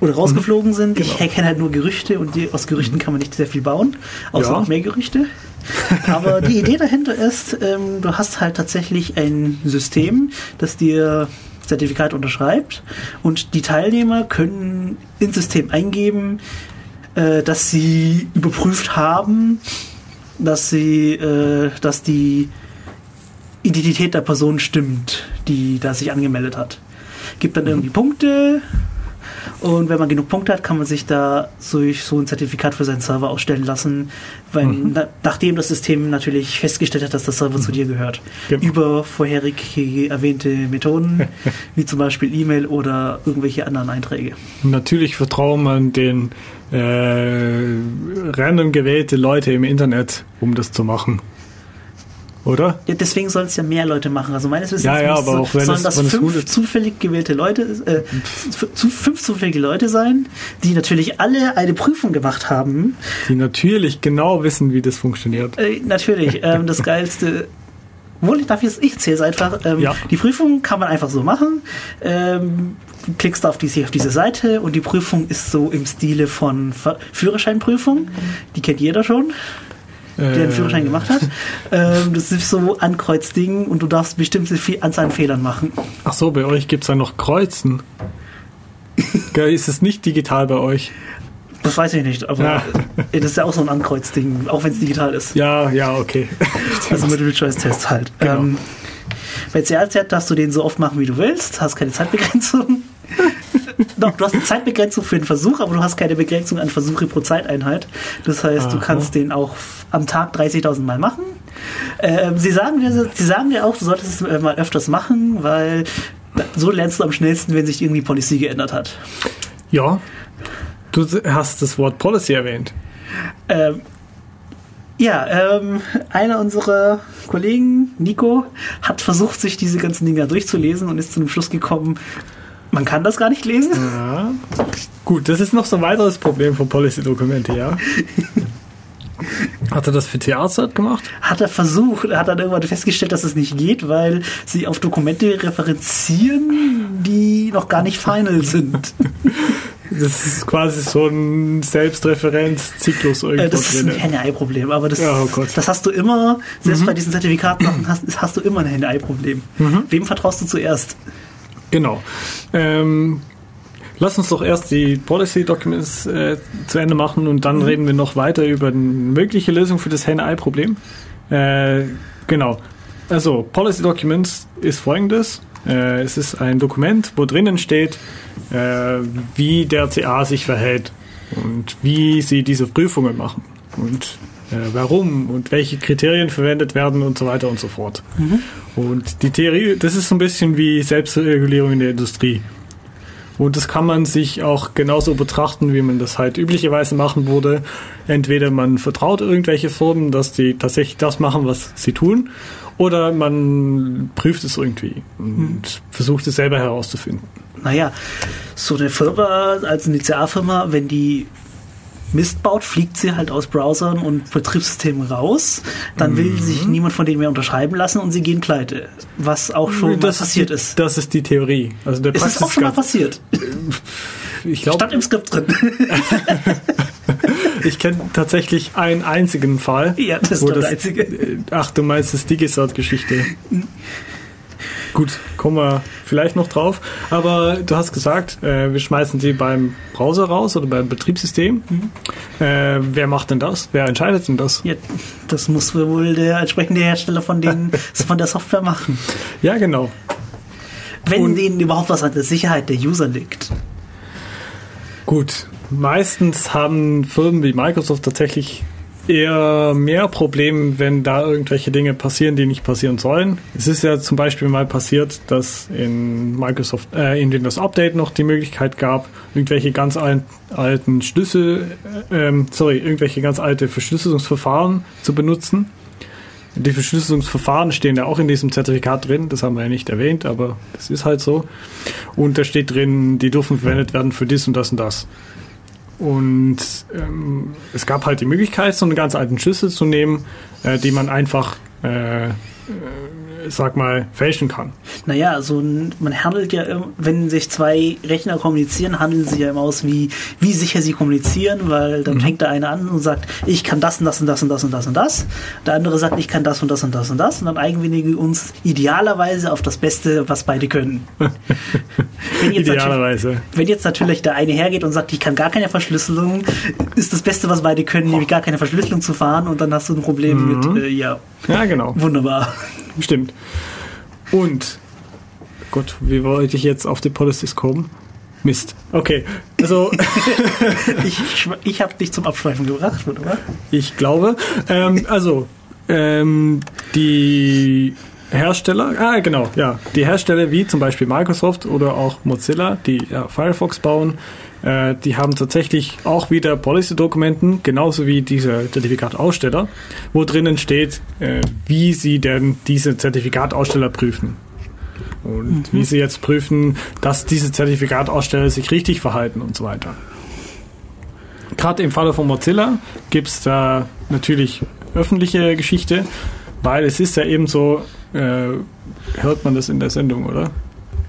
oder rausgeflogen sind. Genau. Ich kenne halt nur Gerüchte und die, aus Gerüchten kann man nicht sehr viel bauen, außer ja. noch mehr Gerüchte. [laughs] Aber die Idee dahinter ist, ähm, du hast halt tatsächlich ein System, das dir Zertifikat unterschreibt und die Teilnehmer können ins System eingeben, äh, dass sie überprüft haben, dass sie, äh, dass die Identität der Person stimmt, die da sich angemeldet hat. Gibt dann irgendwie Punkte, und wenn man genug Punkte hat, kann man sich da durch so ein Zertifikat für seinen Server ausstellen lassen, weil mhm. na, nachdem das System natürlich festgestellt hat, dass der Server mhm. zu dir gehört. Genau. Über vorherig erwähnte Methoden, [laughs] wie zum Beispiel E-Mail oder irgendwelche anderen Einträge. Natürlich vertrauen man den äh, random gewählte Leute im Internet, um das zu machen oder? Ja, deswegen sollen es ja mehr Leute machen. Also meines Wissens ja, ja, aber so, auch wenn sollen es, das fünf zufällig gewählte Leute, äh, zu, fünf zufällige Leute sein, die natürlich alle eine Prüfung gemacht haben. Die natürlich genau wissen, wie das funktioniert. Äh, natürlich. [laughs] Ähm, das geilste. Wohl, ich darf jetzt, ich erzähle es einfach. Ähm, ja. Die Prüfung kann man einfach so machen. Ähm, du klickst auf diese, auf diese Seite und die Prüfung ist so im Stile von Führerscheinprüfung. Die kennt jeder schon der den Führerschein gemacht hat. Ähm, das ist so ein Ankreuzding und du darfst bestimmte Anzahl an Fehlern machen. Ach so, bei euch gibt es ja noch Kreuzen. ist es nicht digital bei euch? Das weiß ich nicht, aber ja. das ist ja auch so ein Ankreuzding, auch wenn es digital ist. Ja, ja, okay. [laughs] also mit Choice-Test halt. Genau. Ähm, bei CRZ darfst du den so oft machen, wie du willst, hast keine Zeitbegrenzung. Doch, du hast eine Zeitbegrenzung für den Versuch, aber du hast keine Begrenzung an Versuche pro Zeiteinheit. Das heißt, Aha. du kannst den auch am Tag 30.000 Mal machen. Ähm, sie, sagen dir, sie sagen dir auch, du solltest es mal öfters machen, weil so lernst du am schnellsten, wenn sich irgendwie Policy geändert hat. Ja, du hast das Wort Policy erwähnt. Ähm, ja, ähm, einer unserer Kollegen, Nico, hat versucht, sich diese ganzen Dinger durchzulesen und ist zu dem Schluss gekommen, man kann das gar nicht lesen. Ja. Gut, das ist noch so ein weiteres Problem von Policy-Dokumente, ja. Hat er das für Theater gemacht? Hat er versucht, hat dann irgendwann festgestellt, dass es nicht geht, weil sie auf Dokumente referenzieren, die noch gar nicht final sind. [laughs] Das ist quasi so ein Selbstreferenzzyklus äh, Das ist ein Henne-Ei-Problem, aber das, ja, oh das hast du immer, selbst mhm. bei diesen Zertifikaten [clears throat] hast, hast du immer ein Henne-Ei-Problem. Mhm. Wem vertraust du zuerst? Genau. Ähm, lass uns doch erst die Policy Documents äh, zu Ende machen und dann mhm. reden wir noch weiter über eine mögliche Lösung für das Henne-Ei-Problem. Äh, genau. Also, Policy Documents ist folgendes. Äh, es ist ein Dokument, wo drinnen steht, äh, wie der CA sich verhält und wie sie diese Prüfungen machen und warum und welche Kriterien verwendet werden und so weiter und so fort. Mhm. Und die Theorie, das ist so ein bisschen wie Selbstregulierung in der Industrie. Und das kann man sich auch genauso betrachten, wie man das halt üblicherweise machen würde. Entweder man vertraut irgendwelche Firmen, dass die tatsächlich das machen, was sie tun, oder man prüft es irgendwie und mhm. versucht es selber herauszufinden. Naja, so eine Firma als Initialfirma, wenn die Mist baut, fliegt sie halt aus Browsern und Betriebssystemen raus. Dann mhm. will sich niemand von denen mehr unterschreiben lassen und sie gehen pleite. Was auch schon das passiert ist, ist. Das ist die Theorie. Also der ist es auch schon mal passiert? Ich glaub, Stand im Skript drin. [laughs] ich kenne tatsächlich einen einzigen Fall. Ja, das ist der einzige. Ach, du meinst das Digisat-Geschichte. [laughs] Gut, kommen wir vielleicht noch drauf. Aber du hast gesagt, äh, wir schmeißen sie beim Browser raus oder beim Betriebssystem. Mhm. Äh, wer macht denn das? Wer entscheidet denn das? Ja, das muss wohl der entsprechende Hersteller von, den, [laughs] von der Software machen. Ja, genau. Wenn Und, denen überhaupt was an der Sicherheit der User liegt. Gut, meistens haben Firmen wie Microsoft tatsächlich eher mehr Problem, wenn da irgendwelche Dinge passieren, die nicht passieren sollen. Es ist ja zum Beispiel mal passiert, dass in Microsoft, äh, in Windows Update noch die Möglichkeit gab, irgendwelche ganz alten Schlüssel, äh, ähm, sorry, irgendwelche ganz alte Verschlüsselungsverfahren zu benutzen. Die Verschlüsselungsverfahren stehen ja auch in diesem Zertifikat drin, das haben wir ja nicht erwähnt, aber das ist halt so. Und da steht drin, die dürfen verwendet werden für dies und das und das. Und ähm, es gab halt die Möglichkeit, so einen ganz alten Schlüssel zu nehmen, äh, die man einfach äh, sag mal, fälschen kann. Naja, also man handelt ja, wenn sich zwei Rechner kommunizieren, handeln sie ja immer aus, wie, wie sicher sie kommunizieren, weil dann mhm. fängt der eine an und sagt, ich kann das und das und das und das und das und das. Der andere sagt, ich kann das und das und das und das. Und dann eigenwilligen wir uns idealerweise auf das Beste, was beide können. [laughs] wenn idealerweise. Wenn jetzt natürlich der eine hergeht und sagt, ich kann gar keine Verschlüsselung, ist das Beste, was beide können, nämlich gar keine Verschlüsselung zu fahren und dann hast du ein Problem mhm. mit, äh, ja. Ja, genau. Wunderbar. Stimmt. Und, Gott, wie wollte ich jetzt auf die Policies kommen? Mist. Okay, also. [laughs] ich ich habe dich zum Abschweifen gebracht, oder? Ich glaube. Ähm, also, ähm, die Hersteller, ah genau, ja, die Hersteller wie zum Beispiel Microsoft oder auch Mozilla, die ja, Firefox bauen, äh, die haben tatsächlich auch wieder Policy-Dokumenten, genauso wie diese Zertifikataussteller, wo drinnen steht, äh, wie sie denn diese Zertifikataussteller prüfen. Und mhm. wie sie jetzt prüfen, dass diese Zertifikataussteller sich richtig verhalten und so weiter. Gerade im Falle von Mozilla gibt es da natürlich öffentliche Geschichte, weil es ist ja eben so, äh, hört man das in der Sendung, oder?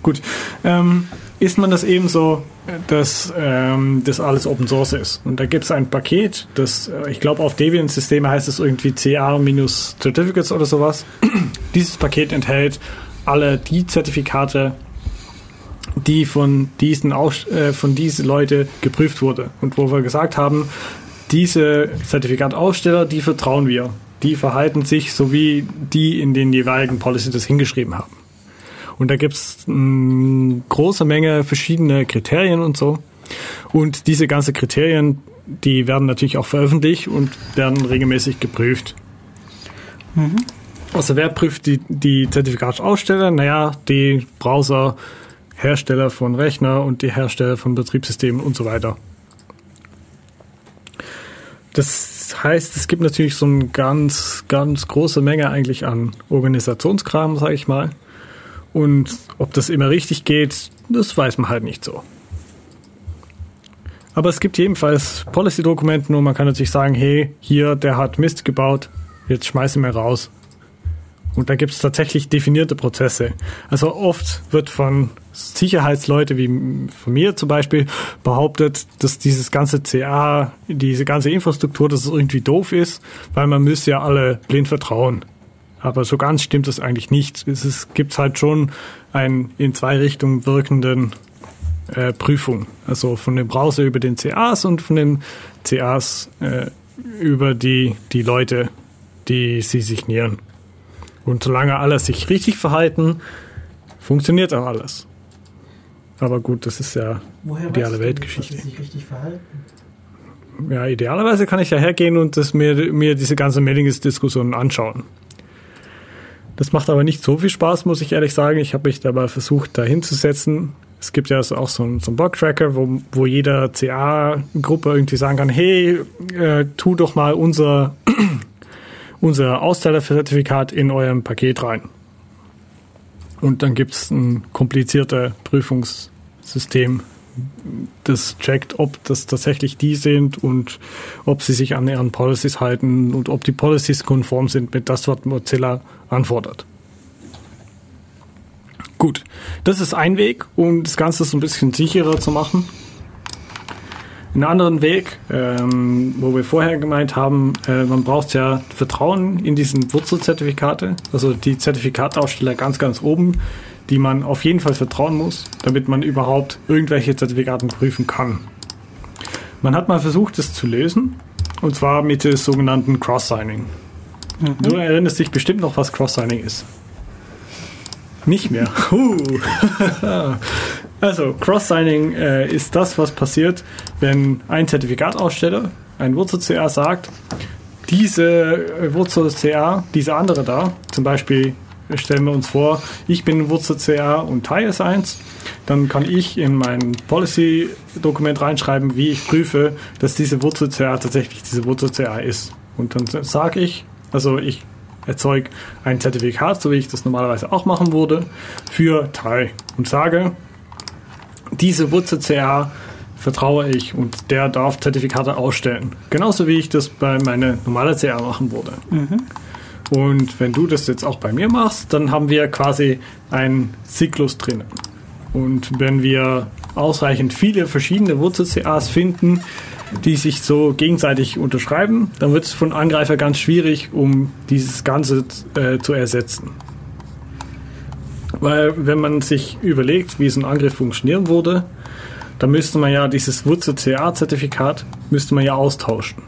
Gut. Ähm, ist man das eben so, dass ähm, das alles Open Source ist. Und da gibt es ein Paket, das, äh, ich glaube, auf Debian-Systeme heißt es irgendwie CA-Certificates oder sowas. [clears throat] Dieses Paket enthält alle die Zertifikate, die von diesen, äh, von diesen Leute geprüft wurde. Und wo wir gesagt haben, diese Zertifikataussteller, die vertrauen wir. Die verhalten sich so wie die in den jeweiligen Policy das hingeschrieben haben. Und da gibt es eine große Menge verschiedene Kriterien und so. Und diese ganzen Kriterien, die werden natürlich auch veröffentlicht und werden regelmäßig geprüft. Mhm. Also wer prüft die, die Zertifikatsaussteller? Naja, die Browser, Hersteller von Rechner und die Hersteller von Betriebssystemen und so weiter. Das heißt, es gibt natürlich so eine ganz, ganz große Menge eigentlich an Organisationskram, sage ich mal. Und ob das immer richtig geht, das weiß man halt nicht so. Aber es gibt jedenfalls Policy-Dokumenten und man kann natürlich sagen, hey, hier, der hat Mist gebaut, jetzt schmeißen wir raus. Und da gibt es tatsächlich definierte Prozesse. Also oft wird von Sicherheitsleute wie von mir zum Beispiel behauptet, dass dieses ganze CA, diese ganze Infrastruktur, dass es irgendwie doof ist, weil man müsste ja alle blind vertrauen. Aber so ganz stimmt das eigentlich nicht. Es gibt halt schon einen in zwei Richtungen wirkenden äh, Prüfung. Also von dem Browser über den CAs und von den CAs äh, über die, die Leute, die sie signieren. Und solange alle sich richtig verhalten, funktioniert auch alles. Aber gut, das ist ja Woher ideale Weltgeschichte. Dass sie sich richtig verhalten? Ja, idealerweise kann ich ja hergehen und das mir, mir diese ganze Mailings-Diskussion anschauen. Das macht aber nicht so viel Spaß, muss ich ehrlich sagen. Ich habe mich dabei versucht, da hinzusetzen. Es gibt ja auch so einen, so einen Bug-Tracker, wo, wo jeder CA-Gruppe irgendwie sagen kann, hey, äh, tu doch mal unser, [clears throat] unser Ausstellerzertifikat in eurem Paket rein. Und dann gibt es ein kompliziertes Prüfungssystem, das checkt, ob das tatsächlich die sind und ob sie sich an ihren Policies halten und ob die Policies konform sind mit das, was Mozilla anfordert. Gut, das ist ein Weg, um das Ganze so ein bisschen sicherer zu machen. Einen anderen Weg, ähm, wo wir vorher gemeint haben, äh, man braucht ja Vertrauen in diesen Wurzelzertifikate, also die Zertifikataussteller ganz, ganz oben, die man auf jeden Fall vertrauen muss, damit man überhaupt irgendwelche Zertifikaten prüfen kann. Man hat mal versucht, das zu lösen, und zwar mit dem sogenannten Cross-Signing. Mhm. Du erinnerst dich bestimmt noch, was Cross-Signing ist. Nicht mehr. [laughs] also, Cross-Signing äh, ist das, was passiert, wenn ein Zertifikataussteller, ein Wurzel-CA sagt, diese äh, Wurzel-CA, diese andere da, zum Beispiel stellen wir uns vor, ich bin Wurzel-CA und Teil ist 1, dann kann ich in mein Policy-Dokument reinschreiben, wie ich prüfe, dass diese Wurzel-CA tatsächlich diese Wurzel-CA ist. Und dann sage ich, also ich erzeuge ein Zertifikat, so wie ich das normalerweise auch machen würde, für Teil und sage, diese Wurzel-CA vertraue ich und der darf Zertifikate ausstellen. Genauso wie ich das bei meiner normalen CA machen würde. Mhm. Und wenn du das jetzt auch bei mir machst, dann haben wir quasi einen Zyklus drinnen. Und wenn wir ausreichend viele verschiedene Wurzel-CAs finden, die sich so gegenseitig unterschreiben, dann wird es von Angreifer ganz schwierig, um dieses Ganze äh, zu ersetzen. Weil wenn man sich überlegt, wie so ein Angriff funktionieren würde, dann müsste man ja dieses Wurzel-CA-Zertifikat müsste man ja austauschen.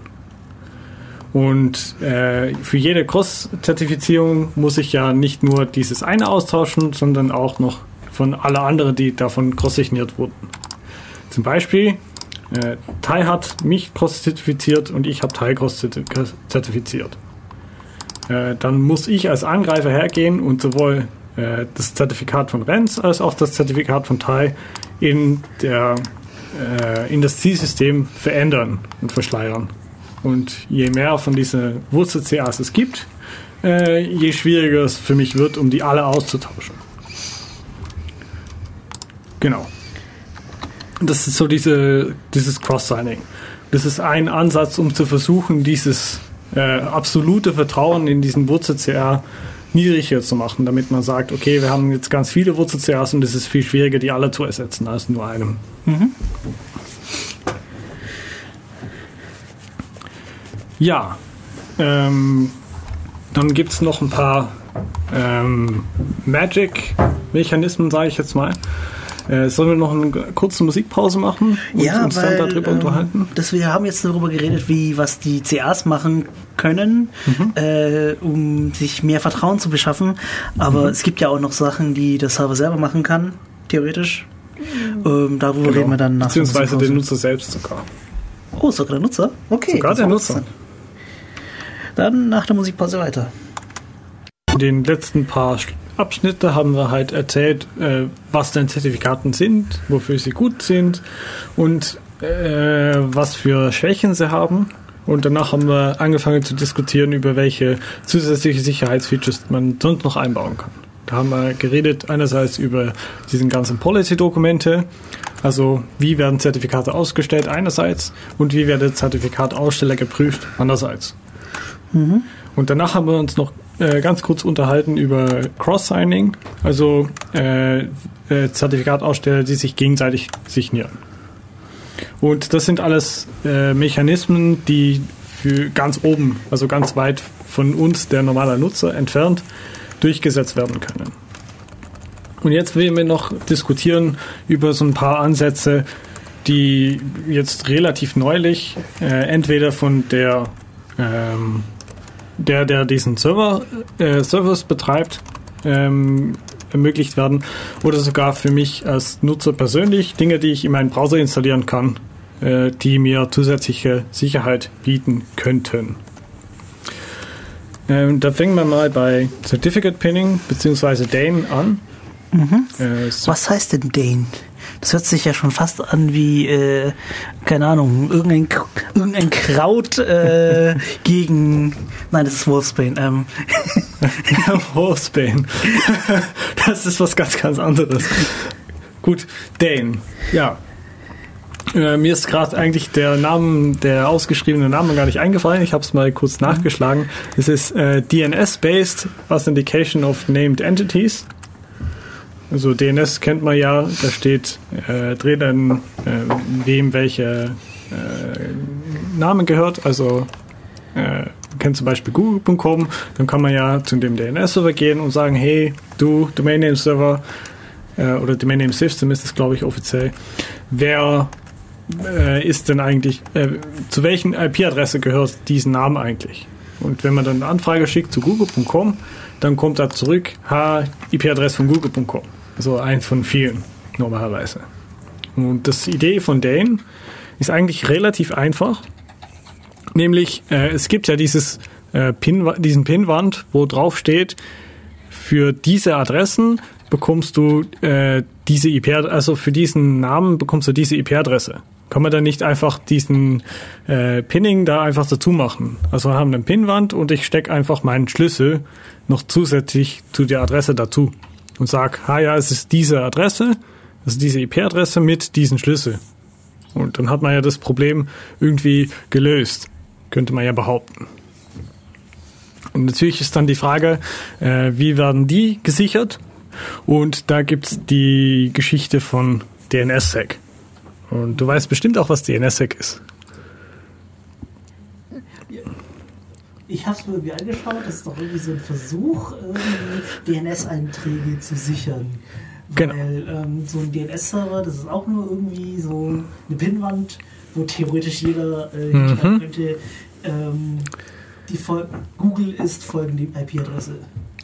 Und äh, für jede Cross-Zertifizierung muss ich ja nicht nur dieses eine austauschen, sondern auch noch von alle anderen, die davon cross-signiert wurden. Zum Beispiel, äh, Tai hat mich cross-zertifiziert und ich habe Tai cross-zertifiziert. Äh, dann muss ich als Angreifer hergehen und sowohl äh, das Zertifikat von Renz als auch das Zertifikat von Tai in, der, äh, in das Zielsystem verändern und verschleiern. Und je mehr von diesen Wurzel-CAs es gibt, äh, je schwieriger es für mich wird, um die alle auszutauschen. Genau. Das ist so diese, dieses Cross-Signing. Das ist ein Ansatz, um zu versuchen, dieses äh, absolute Vertrauen in diesen Wurzel-CA niedriger zu machen, damit man sagt, okay, wir haben jetzt ganz viele Wurzel-CAs und es ist viel schwieriger, die alle zu ersetzen als nur einem. Mhm. Ja, ähm, dann gibt es noch ein paar ähm, Magic-Mechanismen, sage ich jetzt mal. Äh, sollen wir noch eine kurze Musikpause machen und ja, uns weil, dann darüber ähm, unterhalten? Das, wir haben jetzt darüber geredet, wie was die CAs machen können, mhm. äh, um sich mehr Vertrauen zu beschaffen. Aber mhm. es gibt ja auch noch Sachen, die der Server selber machen kann, theoretisch. Ähm, darüber genau. reden wir dann nach Beziehungsweise den Nutzer selbst sogar. Oh, sogar der Nutzer? Okay. Sogar der Nutzer. Dann nach der Musikpause weiter. In den letzten paar Abschnitte haben wir halt erzählt, äh, was denn Zertifikaten sind, wofür sie gut sind und äh, was für Schwächen sie haben. Und danach haben wir angefangen zu diskutieren, über welche zusätzliche Sicherheitsfeatures man sonst noch einbauen kann. Da haben wir geredet einerseits über diesen ganzen Policy-Dokumente, also wie werden Zertifikate ausgestellt einerseits und wie werden Zertifikataussteller geprüft andererseits. Mhm. Und danach haben wir uns noch äh, ganz kurz unterhalten über Cross-Signing, also äh, äh, Zertifikataussteller, die sich gegenseitig signieren. Und das sind alles äh, Mechanismen, die für ganz oben, also ganz weit von uns, der normale Nutzer, entfernt, durchgesetzt werden können. Und jetzt werden wir noch diskutieren über so ein paar Ansätze, die jetzt relativ neulich äh, entweder von der ähm, der, der diesen Server, äh, Service betreibt, ähm, ermöglicht werden oder sogar für mich als Nutzer persönlich Dinge, die ich in meinen Browser installieren kann, äh, die mir zusätzliche Sicherheit bieten könnten. Ähm, da fängt man mal bei Certificate Pinning bzw. Dane an. Mhm. Äh, so Was heißt denn Dane? Das hört sich ja schon fast an wie, äh, keine Ahnung, irgendein, irgendein Kraut äh, [laughs] gegen. Nein, das ist Wolfsbane. Ähm. [laughs] Wolfsbane. das ist was ganz, ganz anderes. Gut, Dane. Ja. Äh, mir ist gerade eigentlich der Name, der ausgeschriebene Name gar nicht eingefallen. Ich habe es mal kurz nachgeschlagen. Es ist äh, DNS-based Authentication of Named Entities. Also DNS kennt man ja, da steht äh, drinnen, äh, wem welche äh, Name gehört. Also äh, kennt zum Beispiel google.com, dann kann man ja zu dem DNS-Server gehen und sagen, hey, du Domain Name Server äh, oder Domain Name System ist das, glaube ich, offiziell. Wer äh, ist denn eigentlich, äh, zu welchen IP-Adresse gehört diesen Namen eigentlich? Und wenn man dann eine Anfrage schickt zu google.com, dann kommt da zurück, ha, IP-Adresse von google.com. Also eins von vielen normalerweise. Und das Idee von Dane ist eigentlich relativ einfach. Nämlich, äh, es gibt ja dieses, äh, Pin, diesen Pinwand, wo drauf steht, für diese Adressen bekommst du äh, diese IP, also für diesen Namen bekommst du diese IP-Adresse. Kann man dann nicht einfach diesen äh, Pinning da einfach dazu machen? Also wir haben eine Pinwand und ich stecke einfach meinen Schlüssel noch zusätzlich zu der Adresse dazu und sag, ha ja, es ist diese Adresse, also diese IP-Adresse mit diesen Schlüssel. Und dann hat man ja das Problem irgendwie gelöst, könnte man ja behaupten. Und natürlich ist dann die Frage, äh, wie werden die gesichert? Und da gibt's die Geschichte von DNSSEC. Und du weißt bestimmt auch, was DNSSEC ist. Ich habe es mir irgendwie angeschaut, das ist doch irgendwie so ein Versuch, DNS-Einträge zu sichern. Genau. Weil ähm, so ein DNS-Server, das ist auch nur irgendwie so eine Pinnwand, wo theoretisch jeder äh, Mhm. könnte, ähm, die Fol Google ist folgende IP-Adresse.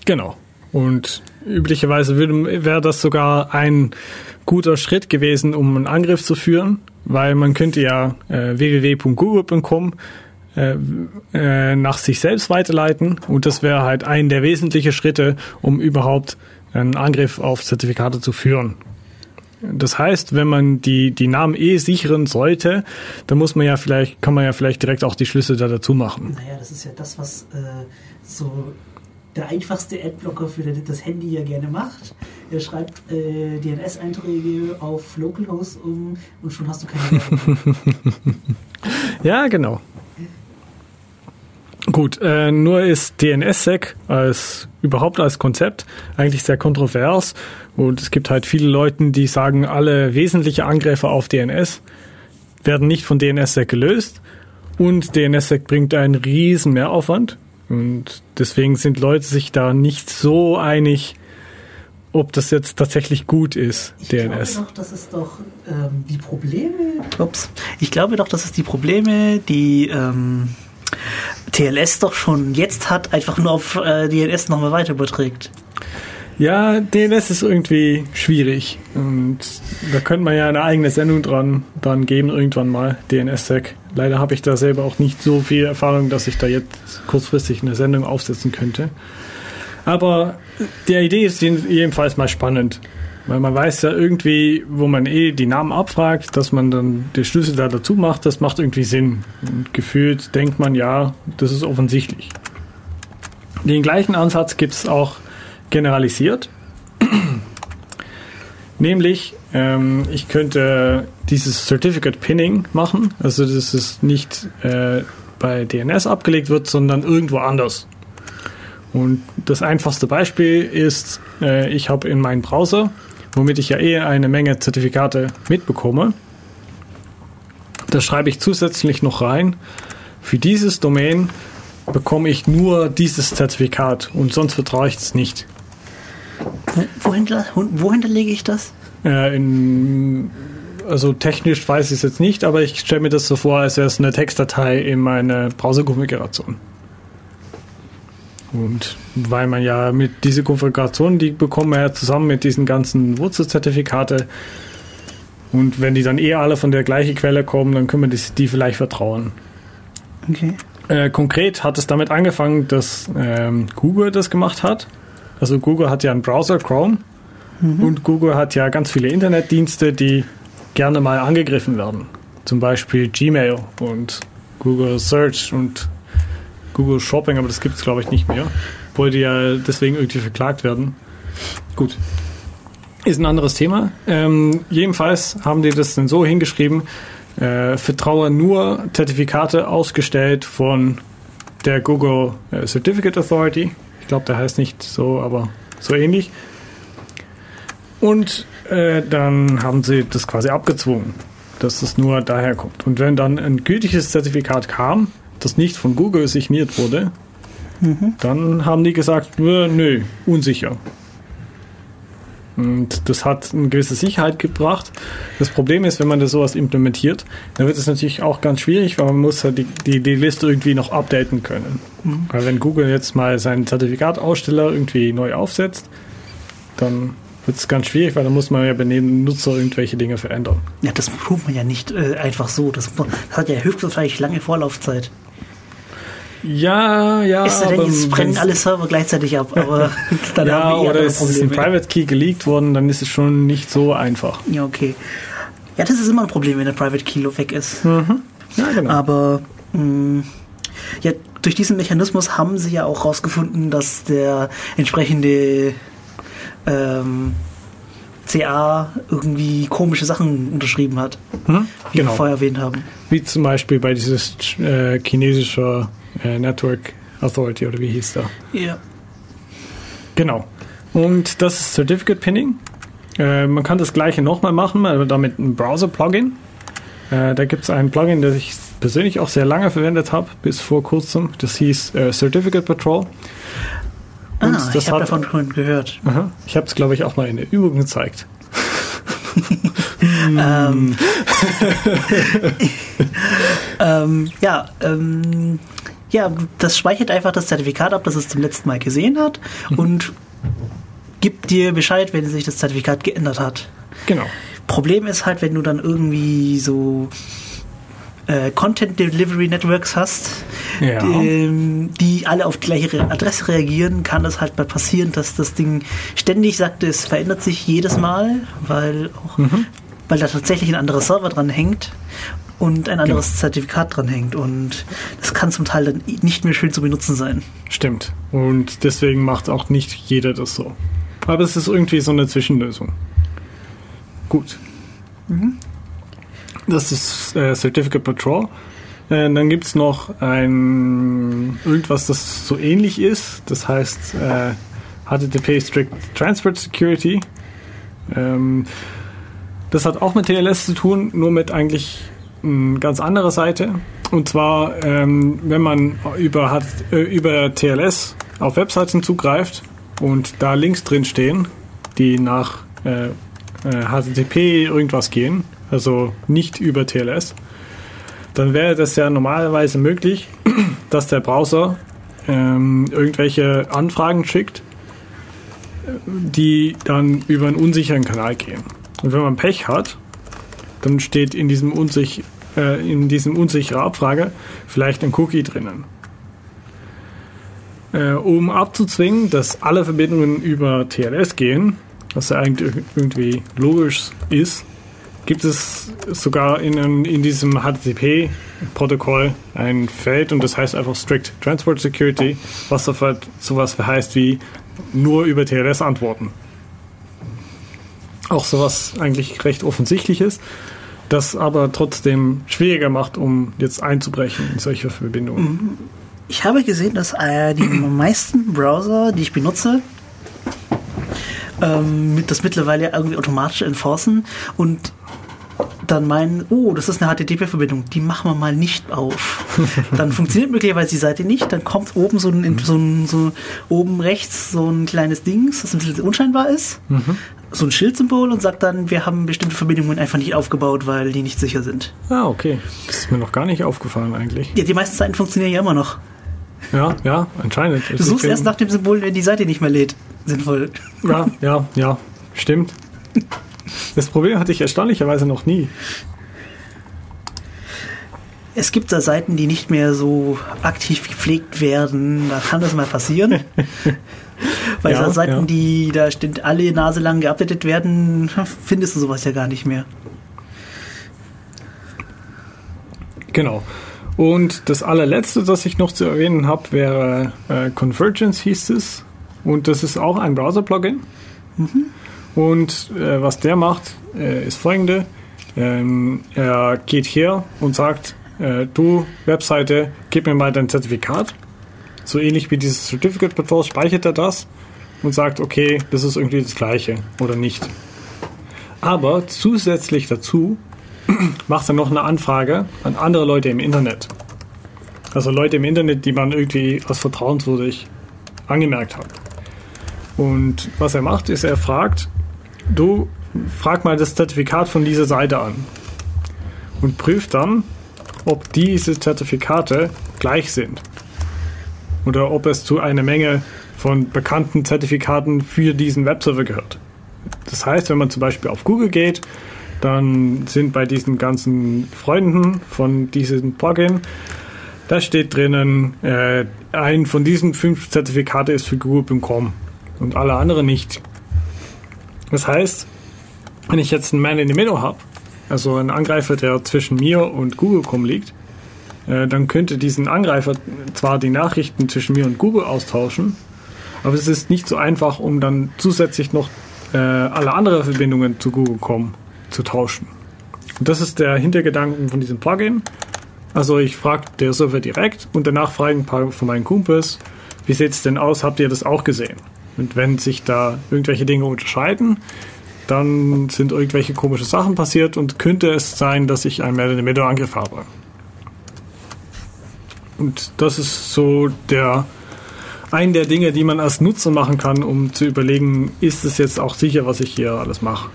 Genau. Und üblicherweise wäre das sogar ein guter Schritt gewesen, um einen Angriff zu führen, weil man könnte ja äh, www.google.com äh, äh, nach sich selbst weiterleiten und das wäre halt ein der wesentlichen Schritte, um überhaupt einen Angriff auf Zertifikate zu führen. Das heißt, wenn man die, die Namen eh sichern sollte, dann muss man ja vielleicht, kann man ja vielleicht direkt auch die Schlüssel da dazu machen. Naja, das ist ja das, was äh, so der einfachste Adblocker für das Handy ja gerne macht. Er schreibt äh, DNS-Einträge auf Localhost um und schon hast du keine. [laughs] Ja, genau. Gut, äh, nur ist DNSSEC als überhaupt als Konzept eigentlich sehr kontrovers und es gibt halt viele Leute, die sagen, alle wesentliche Angriffe auf DNS werden nicht von DNSSEC gelöst und DNSSEC bringt einen riesen Mehraufwand und deswegen sind Leute sich da nicht so einig, ob das jetzt tatsächlich gut ist, Ich DNS. glaube doch, das ist doch ähm, die Probleme. Ups. Ich glaube doch, dass es die Probleme, die ähm, TLS doch schon jetzt hat, einfach nur auf äh, DNS nochmal weiter überträgt. Ja, DNS ist irgendwie schwierig. Und da könnte man ja eine eigene Sendung dran, dran geben, irgendwann mal, DNSSEC. Leider habe ich da selber auch nicht so viel Erfahrung, dass ich da jetzt kurzfristig eine Sendung aufsetzen könnte. Aber die Idee ist jeden- jedenfalls mal spannend. Weil man weiß ja irgendwie, wo man eh die Namen abfragt, dass man dann die Schlüssel da dazu macht, das macht irgendwie Sinn. Und gefühlt denkt man, ja, das ist offensichtlich. Den gleichen Ansatz gibt es auch generalisiert. [clears throat] Nämlich, ähm, ich könnte dieses Certificate Pinning machen, also dass es nicht äh, bei DNS abgelegt wird, sondern irgendwo anders. Und das einfachste Beispiel ist, äh, ich habe in meinem Browser, womit ich ja eh eine Menge Zertifikate mitbekomme, da schreibe ich zusätzlich noch rein, für dieses Domain bekomme ich nur dieses Zertifikat und sonst vertraue ich es nicht. Wohin, wohin lege ich das? Äh, in, also technisch weiß ich es jetzt nicht, aber ich stelle mir das so vor, als wäre es eine Textdatei in meine Browser-Konfiguration. Und weil man ja mit dieser Konfiguration, die bekommen wir ja zusammen mit diesen ganzen Wurzelzertifikate. Und wenn die dann eh alle von der gleichen Quelle kommen, dann können wir die, die vielleicht vertrauen. Okay. Äh, konkret hat es damit angefangen, dass ähm, Google das gemacht hat. Also Google hat ja einen Browser, Chrome. Und Google hat ja ganz viele Internetdienste, die gerne mal angegriffen werden. Zum Beispiel Gmail und Google Search und Google Shopping, aber das gibt es glaube ich nicht mehr. Die ja deswegen irgendwie verklagt werden. Gut. Ist ein anderes Thema. Ähm, jedenfalls haben die das dann so hingeschrieben, äh, vertraue nur Zertifikate ausgestellt von der Google äh, Certificate Authority. Ich glaube, der heißt nicht so, aber so ähnlich. Und äh, dann haben sie das quasi abgezwungen, dass es nur daher kommt. Und wenn dann ein gültiges Zertifikat kam, das nicht von Google signiert wurde, dann haben die gesagt, nö, unsicher. Und das hat eine gewisse Sicherheit gebracht. Das Problem ist, wenn man das sowas implementiert, dann wird es natürlich auch ganz schwierig, weil man muss halt die, die, die Liste irgendwie noch updaten können. Weil wenn Google jetzt mal seinen Zertifikataussteller irgendwie neu aufsetzt, dann wird es ganz schwierig, weil dann muss man ja bei dem Nutzer irgendwelche Dinge verändern. Ja, das tut man ja nicht äh, einfach so. Das, das hat ja höchstwahrscheinlich lange Vorlaufzeit. Ja, ja. Ist denn, aber jetzt brennen alle Server gleichzeitig ab, aber [laughs] [laughs] dann ja, haben wir oder es ist ein Probleme. Private Key geleakt worden, dann ist es schon nicht so einfach. Ja, okay. Ja, das ist immer ein Problem, wenn der Private Key weg ist. Ja, genau. Aber mh, ja, durch diesen Mechanismus haben sie ja auch rausgefunden, dass der entsprechende ähm, CA irgendwie komische Sachen unterschrieben hat, Hm? wie Genau. wir vorher erwähnt haben. Wie zum Beispiel bei dieses äh, chinesischer Network Authority oder wie hieß der? Ja. Genau. Und das ist Certificate Pinning. Äh, man kann das gleiche nochmal machen, aber damit ein Browser-Plugin. Äh, da gibt es ein Plugin, das ich persönlich auch sehr lange verwendet habe, bis vor kurzem. Das hieß äh, Certificate Patrol. Und ah, ich habe davon schon gehört. Aha, ich habe es, glaube ich, auch mal in der Übung gezeigt. [laughs] ähm, [laughs] [laughs] ähm, ja, ähm, ja, das speichert einfach das Zertifikat ab, das es zum letzten Mal gesehen hat mhm. und gibt dir Bescheid, wenn sich das Zertifikat geändert hat. Genau. Problem ist halt, wenn du dann irgendwie so äh, Content Delivery Networks hast, ja. die, ähm, die, alle auf die gleiche Adresse reagieren, kann es halt mal passieren, dass das Ding ständig sagt, es verändert sich jedes Mal, weil auch, mhm. weil da tatsächlich ein anderer Server dran hängt und ein anderes genau. Zertifikat dran hängt und das kann zum Teil dann nicht mehr schön zu benutzen sein. Stimmt. Und deswegen macht auch nicht jeder das so. Aber es ist irgendwie so eine Zwischenlösung. Gut. Mhm. Das ist äh, Certificate Patrol. Äh, dann gibt es noch ein irgendwas, das so ähnlich ist. Das heißt äh, HTTP Strict Transport Security. Ähm, das hat auch mit TLS zu tun, nur mit eigentlich eine ganz andere Seite. Und zwar, ähm, wenn man über, hat, äh, über TLS auf Webseiten zugreift und da Links drin stehen, die nach äh, HTTP äh, irgendwas gehen, also nicht über TLS, dann wäre das ja normalerweise möglich, [clears throat] dass der Browser ähm, irgendwelche Anfragen schickt, die dann über einen unsicheren Kanal gehen. Und wenn man Pech hat, dann steht in diesem, unsich, äh, in diesem unsicheren Abfrage vielleicht ein Cookie drinnen. Äh, um abzuzwingen, dass alle Verbindungen über TLS gehen, was ja eigentlich irgendwie logisch ist, gibt es sogar in, in diesem HTTP-Protokoll ein Feld und das heißt einfach Strict Transport Security, was sofort sowas heißt wie nur über TLS antworten. Auch sowas eigentlich recht offensichtlich ist, das aber trotzdem schwieriger macht, um jetzt einzubrechen in solche Verbindungen. Ich habe gesehen, dass äh, die [clears throat] meisten Browser, die ich benutze, ähm, das mittlerweile irgendwie automatisch enforcen und dann meinen, oh, das ist eine HTTP-Verbindung, die machen wir mal nicht auf. [laughs] dann funktioniert möglicherweise die Seite nicht, dann kommt oben so ein, so ein so oben rechts so ein kleines Ding, das ein bisschen unscheinbar ist, mhm. so ein Schildsymbol und sagt dann, wir haben bestimmte Verbindungen einfach nicht aufgebaut, weil die nicht sicher sind. Ah, okay. Das ist mir noch gar nicht aufgefallen eigentlich. Ja, die meisten Seiten funktionieren ja immer noch. Ja, ja, anscheinend. Du suchst erst nach dem Symbol, wenn die Seite nicht mehr lädt. Sinnvoll. Ja, ja, ja, stimmt. [laughs] Das Problem hatte ich erstaunlicherweise noch nie. Es gibt da Seiten, die nicht mehr so aktiv gepflegt werden. Da kann das mal passieren. [laughs] Bei ja, Seiten, ja. die da stimmt alle Nase lang geupdatet werden, [laughs] findest du sowas ja gar nicht mehr. Genau. Und das allerletzte, das ich noch zu erwähnen habe, wäre äh, Convergence hieß es. Und das ist auch ein Browser-Plugin. Mhm. Und äh, was der macht, äh, ist folgende. Ähm, er geht her und sagt, äh, du Webseite, gib mir mal dein Zertifikat. So ähnlich wie dieses Certificate Patrol speichert er das und sagt, okay, das ist irgendwie das gleiche oder nicht. Aber zusätzlich dazu [clears throat] macht er noch eine Anfrage an andere Leute im Internet. Also Leute im Internet, die man irgendwie als vertrauenswürdig angemerkt hat. Und was er macht, ist, er fragt, du frag mal das Zertifikat von dieser Seite an und prüf dann, ob diese Zertifikate gleich sind oder ob es zu einer Menge von bekannten Zertifikaten für diesen Webserver gehört. Das heißt, wenn man zum Beispiel auf Google geht, dann sind bei diesen ganzen Freunden von diesem Plugin, da steht drinnen, äh, ein von diesen fünf Zertifikate ist für Google.com und alle anderen nicht. Das heißt, wenn ich jetzt einen Man in the Middle habe, also einen Angreifer, der zwischen mir und Google.com liegt, äh, dann könnte diesen Angreifer zwar die Nachrichten zwischen mir und Google austauschen, aber es ist nicht so einfach, um dann zusätzlich noch äh, alle anderen Verbindungen zu Google.com zu tauschen. Und das ist der Hintergedanken von diesem Plugin. Also ich frage der Server direkt und danach fragen ein paar von meinen Kumpels, wie sieht es denn aus, habt ihr das auch gesehen? Und wenn sich da irgendwelche Dinge unterscheiden, dann sind irgendwelche komische Sachen passiert und könnte es sein, dass ich einen Meldemeter-Angriff habe. Und das ist so der ein der Dinge, die man als Nutzer machen kann, um zu überlegen, ist es jetzt auch sicher, was ich hier alles mache.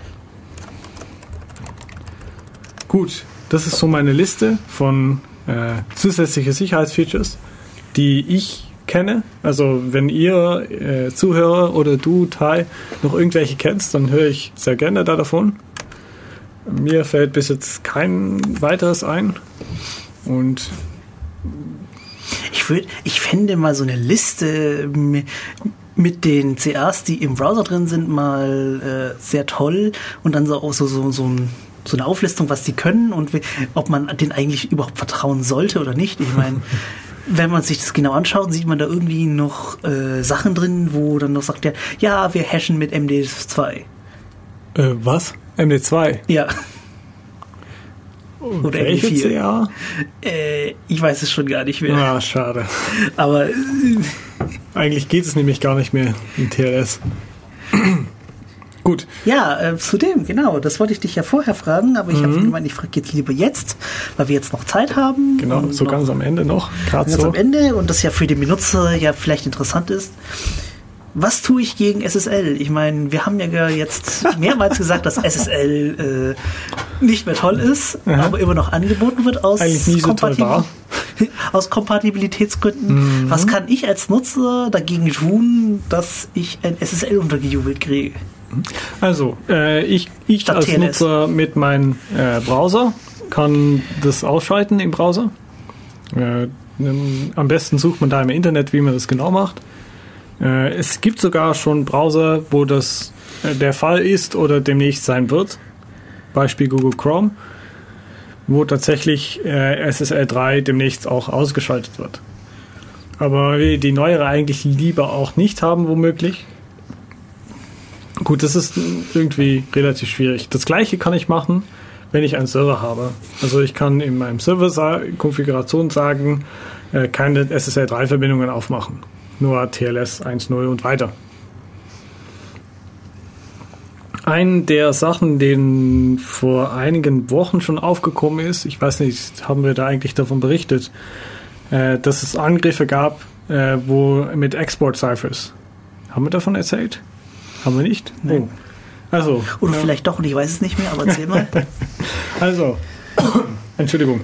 Gut, das ist so meine Liste von äh, zusätzliche Sicherheitsfeatures, die ich kenne. Also wenn ihr äh, Zuhörer oder du, Tai, noch irgendwelche kennst, dann höre ich sehr gerne da davon. Mir fällt bis jetzt kein weiteres ein. Und ich, würd, ich fände mal so eine Liste mit, mit den CAs, die im Browser drin sind, mal äh, sehr toll und dann so auch so, so, so, ein, so eine Auflistung, was die können und ob man denen eigentlich überhaupt vertrauen sollte oder nicht. Ich [laughs] meine, wenn man sich das genau anschaut, sieht man da irgendwie noch äh, Sachen drin, wo dann noch sagt, ja, ja, wir hashen mit MD2. Äh, was? MD2? Ja. Oder MD4. CA? Äh, ich weiß es schon gar nicht mehr. Ah, schade. Aber äh, eigentlich geht es nämlich gar nicht mehr in TLS. Gut. Ja, äh, zu dem, genau. Das wollte ich dich ja vorher fragen, aber ich mhm. habe gemeint, ich frage jetzt lieber jetzt, weil wir jetzt noch Zeit haben. Genau, so ganz am Ende noch. Gerade so. am Ende und das ja für den Benutzer ja vielleicht interessant ist. Was tue ich gegen SSL? Ich meine, wir haben ja jetzt [laughs] mehrmals gesagt, dass SSL äh, nicht mehr toll ist, Aha. aber immer noch angeboten wird aus, so [laughs] aus Kompatibilitätsgründen. Mhm. Was kann ich als Nutzer dagegen tun, dass ich ein SSL untergejubelt kriege? Also, äh, ich, ich als TLS. Nutzer mit meinem äh, Browser kann das ausschalten im Browser. Äh, am besten sucht man da im Internet, wie man das genau macht. Äh, es gibt sogar schon Browser, wo das äh, der Fall ist oder demnächst sein wird. Beispiel Google Chrome, wo tatsächlich äh, SSL 3 demnächst auch ausgeschaltet wird. Aber die neuere eigentlich lieber auch nicht haben, womöglich. Gut, das ist irgendwie relativ schwierig. Das gleiche kann ich machen, wenn ich einen Server habe. Also ich kann in meinem Server-Konfiguration sagen, keine SSL 3-Verbindungen aufmachen nur TLS 1.0 und weiter. Eine der Sachen, denen vor einigen Wochen schon aufgekommen ist, ich weiß nicht, haben wir da eigentlich davon berichtet, äh, dass es Angriffe gab, äh, wo mit Export-Ciphers. Haben wir davon erzählt? Haben wir nicht? Nein. Oh. Also. Oder ja. vielleicht doch und ich weiß es nicht mehr, aber erzähl mal. [laughs] also, [coughs] Entschuldigung.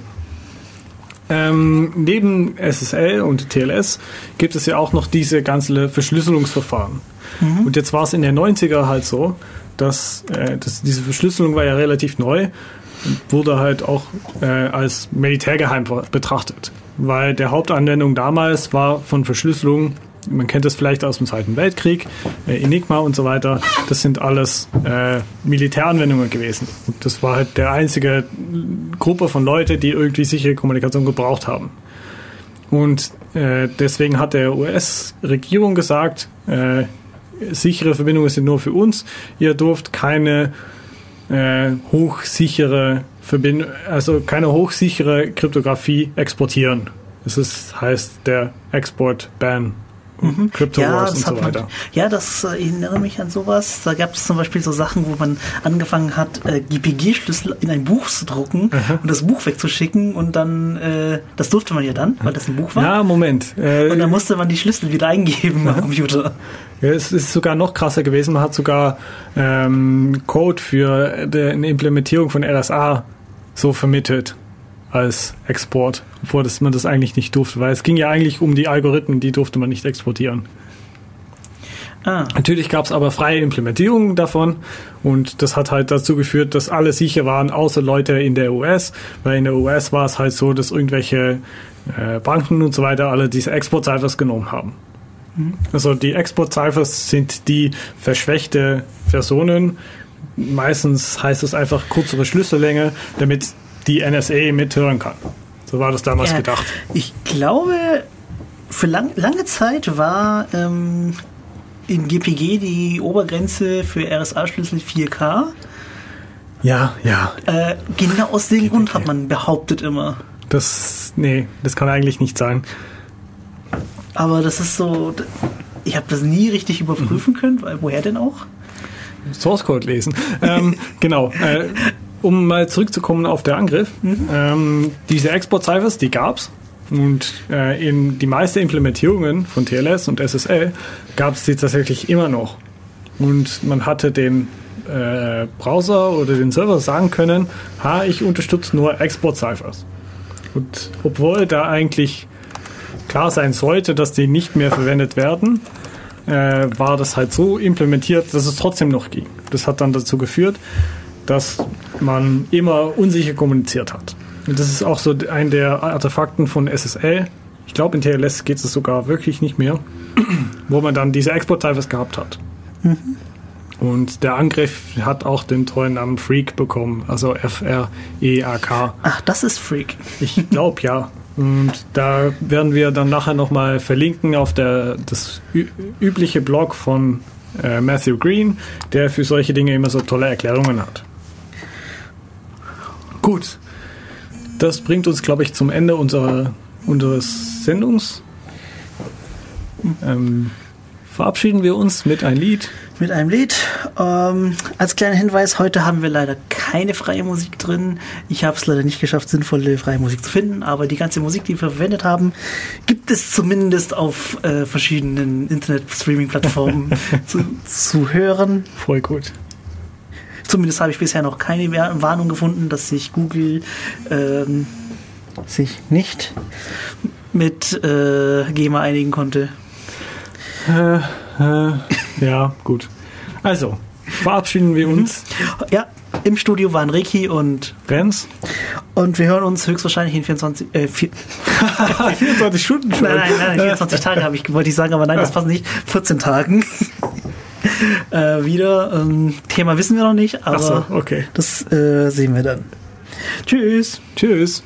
Ähm, neben SSL und TLS gibt es ja auch noch diese ganze Verschlüsselungsverfahren. Mhm. Und jetzt war es in den 90er halt so, dass, äh, dass diese Verschlüsselung war ja relativ neu wurde halt auch äh, als Militärgeheim betrachtet. Weil der Hauptanwendung damals war von Verschlüsselung man kennt das vielleicht aus dem Zweiten Weltkrieg, äh, Enigma und so weiter. Das sind alles äh, Militäranwendungen gewesen. Und das war halt der einzige Gruppe von Leuten, die irgendwie sichere Kommunikation gebraucht haben. Und äh, deswegen hat der US-Regierung gesagt, äh, sichere Verbindungen sind nur für uns. Ihr dürft keine äh, hochsichere Verbindung, also keine hochsichere Kryptographie exportieren. Das ist, heißt der Export-Ban mhm. Crypto ja, Wars und so weiter. Man, ja, das äh, erinnere mich an sowas. Da gab es zum Beispiel so Sachen, wo man angefangen hat, äh, GPG-Schlüssel in ein Buch zu drucken Aha. und das Buch wegzuschicken und dann, äh, das durfte man ja dann, weil das ein Buch war. Ja, Moment. Äh, und dann musste man die Schlüssel wieder eingeben am Computer. Ja, es ist sogar noch krasser gewesen. Man hat sogar ähm, Code für eine Implementierung von RSA so vermittelt als Export, obwohl das, man das eigentlich nicht durfte, weil es ging ja eigentlich um die Algorithmen, die durfte man nicht exportieren. Ah. Natürlich gab es aber freie Implementierungen davon und das hat halt dazu geführt, dass alle sicher waren, außer Leute in der US, weil in der US war es halt so, dass irgendwelche äh, Banken und so weiter alle diese Export-Ciphers genommen haben. Mhm. Also die Export-Ciphers sind die verschwächte Versionen. Meistens heißt es einfach kürzere Schlüssellänge, damit die NSA mithören kann. So war das damals ja, gedacht. Ich glaube, für lang, lange Zeit war ähm, in GPG die Obergrenze für RSA-Schlüssel 4K. Ja, ja. Äh, genau aus dem GPG. Grund hat man behauptet immer. Das, nee, das kann eigentlich nicht sein. Aber das ist so, ich habe das nie richtig überprüfen Mhm. können, weil woher denn auch? Source Code lesen. ähm, [laughs] genau. Äh, um mal zurückzukommen auf den Angriff. Ähm, diese Export-Ciphers, die gab's. Und äh, in die meisten Implementierungen von TLS und SSL gab es die tatsächlich immer noch. Und man hatte den äh, Browser oder den Server sagen können, ha, ich unterstütze nur Export-Ciphers. Und obwohl da eigentlich klar sein sollte, dass die nicht mehr verwendet werden, äh, war das halt so implementiert, dass es trotzdem noch ging. Das hat dann dazu geführt, dass man immer unsicher kommuniziert hat. Und das ist auch so ein der Artefakten von SSL. Ich glaube, in TLS geht es sogar wirklich nicht mehr, wo man dann diese Export-Ciphers gehabt hat. Und der Angriff hat auch den tollen Namen Freak bekommen, also F-R-E-A-K. Ach, das ist Freak. Ich glaube ja. Und da werden wir dann nachher nochmal verlinken auf der, das übliche Blog von äh, Matthew Green, der für solche Dinge immer so tolle Erklärungen hat. Gut. Das bringt uns, glaube ich, zum Ende unserer, unseres Sendungs. Ähm, verabschieden wir uns mit ein Lied. Mit einem Lied. Ähm, als kleiner Hinweis, heute haben wir leider keine freie Musik drin. Ich habe es leider nicht geschafft, sinnvolle freie Musik zu finden, aber die ganze Musik, die wir verwendet haben, gibt es zumindest auf äh, verschiedenen Internet-Streaming-Plattformen [laughs] zu, zu hören. Voll gut. Zumindest habe ich bisher noch keine Warnung gefunden, dass sich Google ähm, sich nicht mit äh, GEMA einigen konnte. Äh, äh, ja, gut. Also, verabschieden wir uns. Ja, im Studio waren Ricky und, Renz. und wir hören uns höchstwahrscheinlich in 24, äh, vier, [laughs] 24 Stunden schon. nein, nein, nein, 24 Tage habe ich, wollte ich sagen, aber nein, das passt nicht. 14 Tagen. [laughs] äh, wieder. Ähm, Thema wissen wir noch nicht, aber so, okay. das äh, sehen wir dann. Tschüss. Tschüss.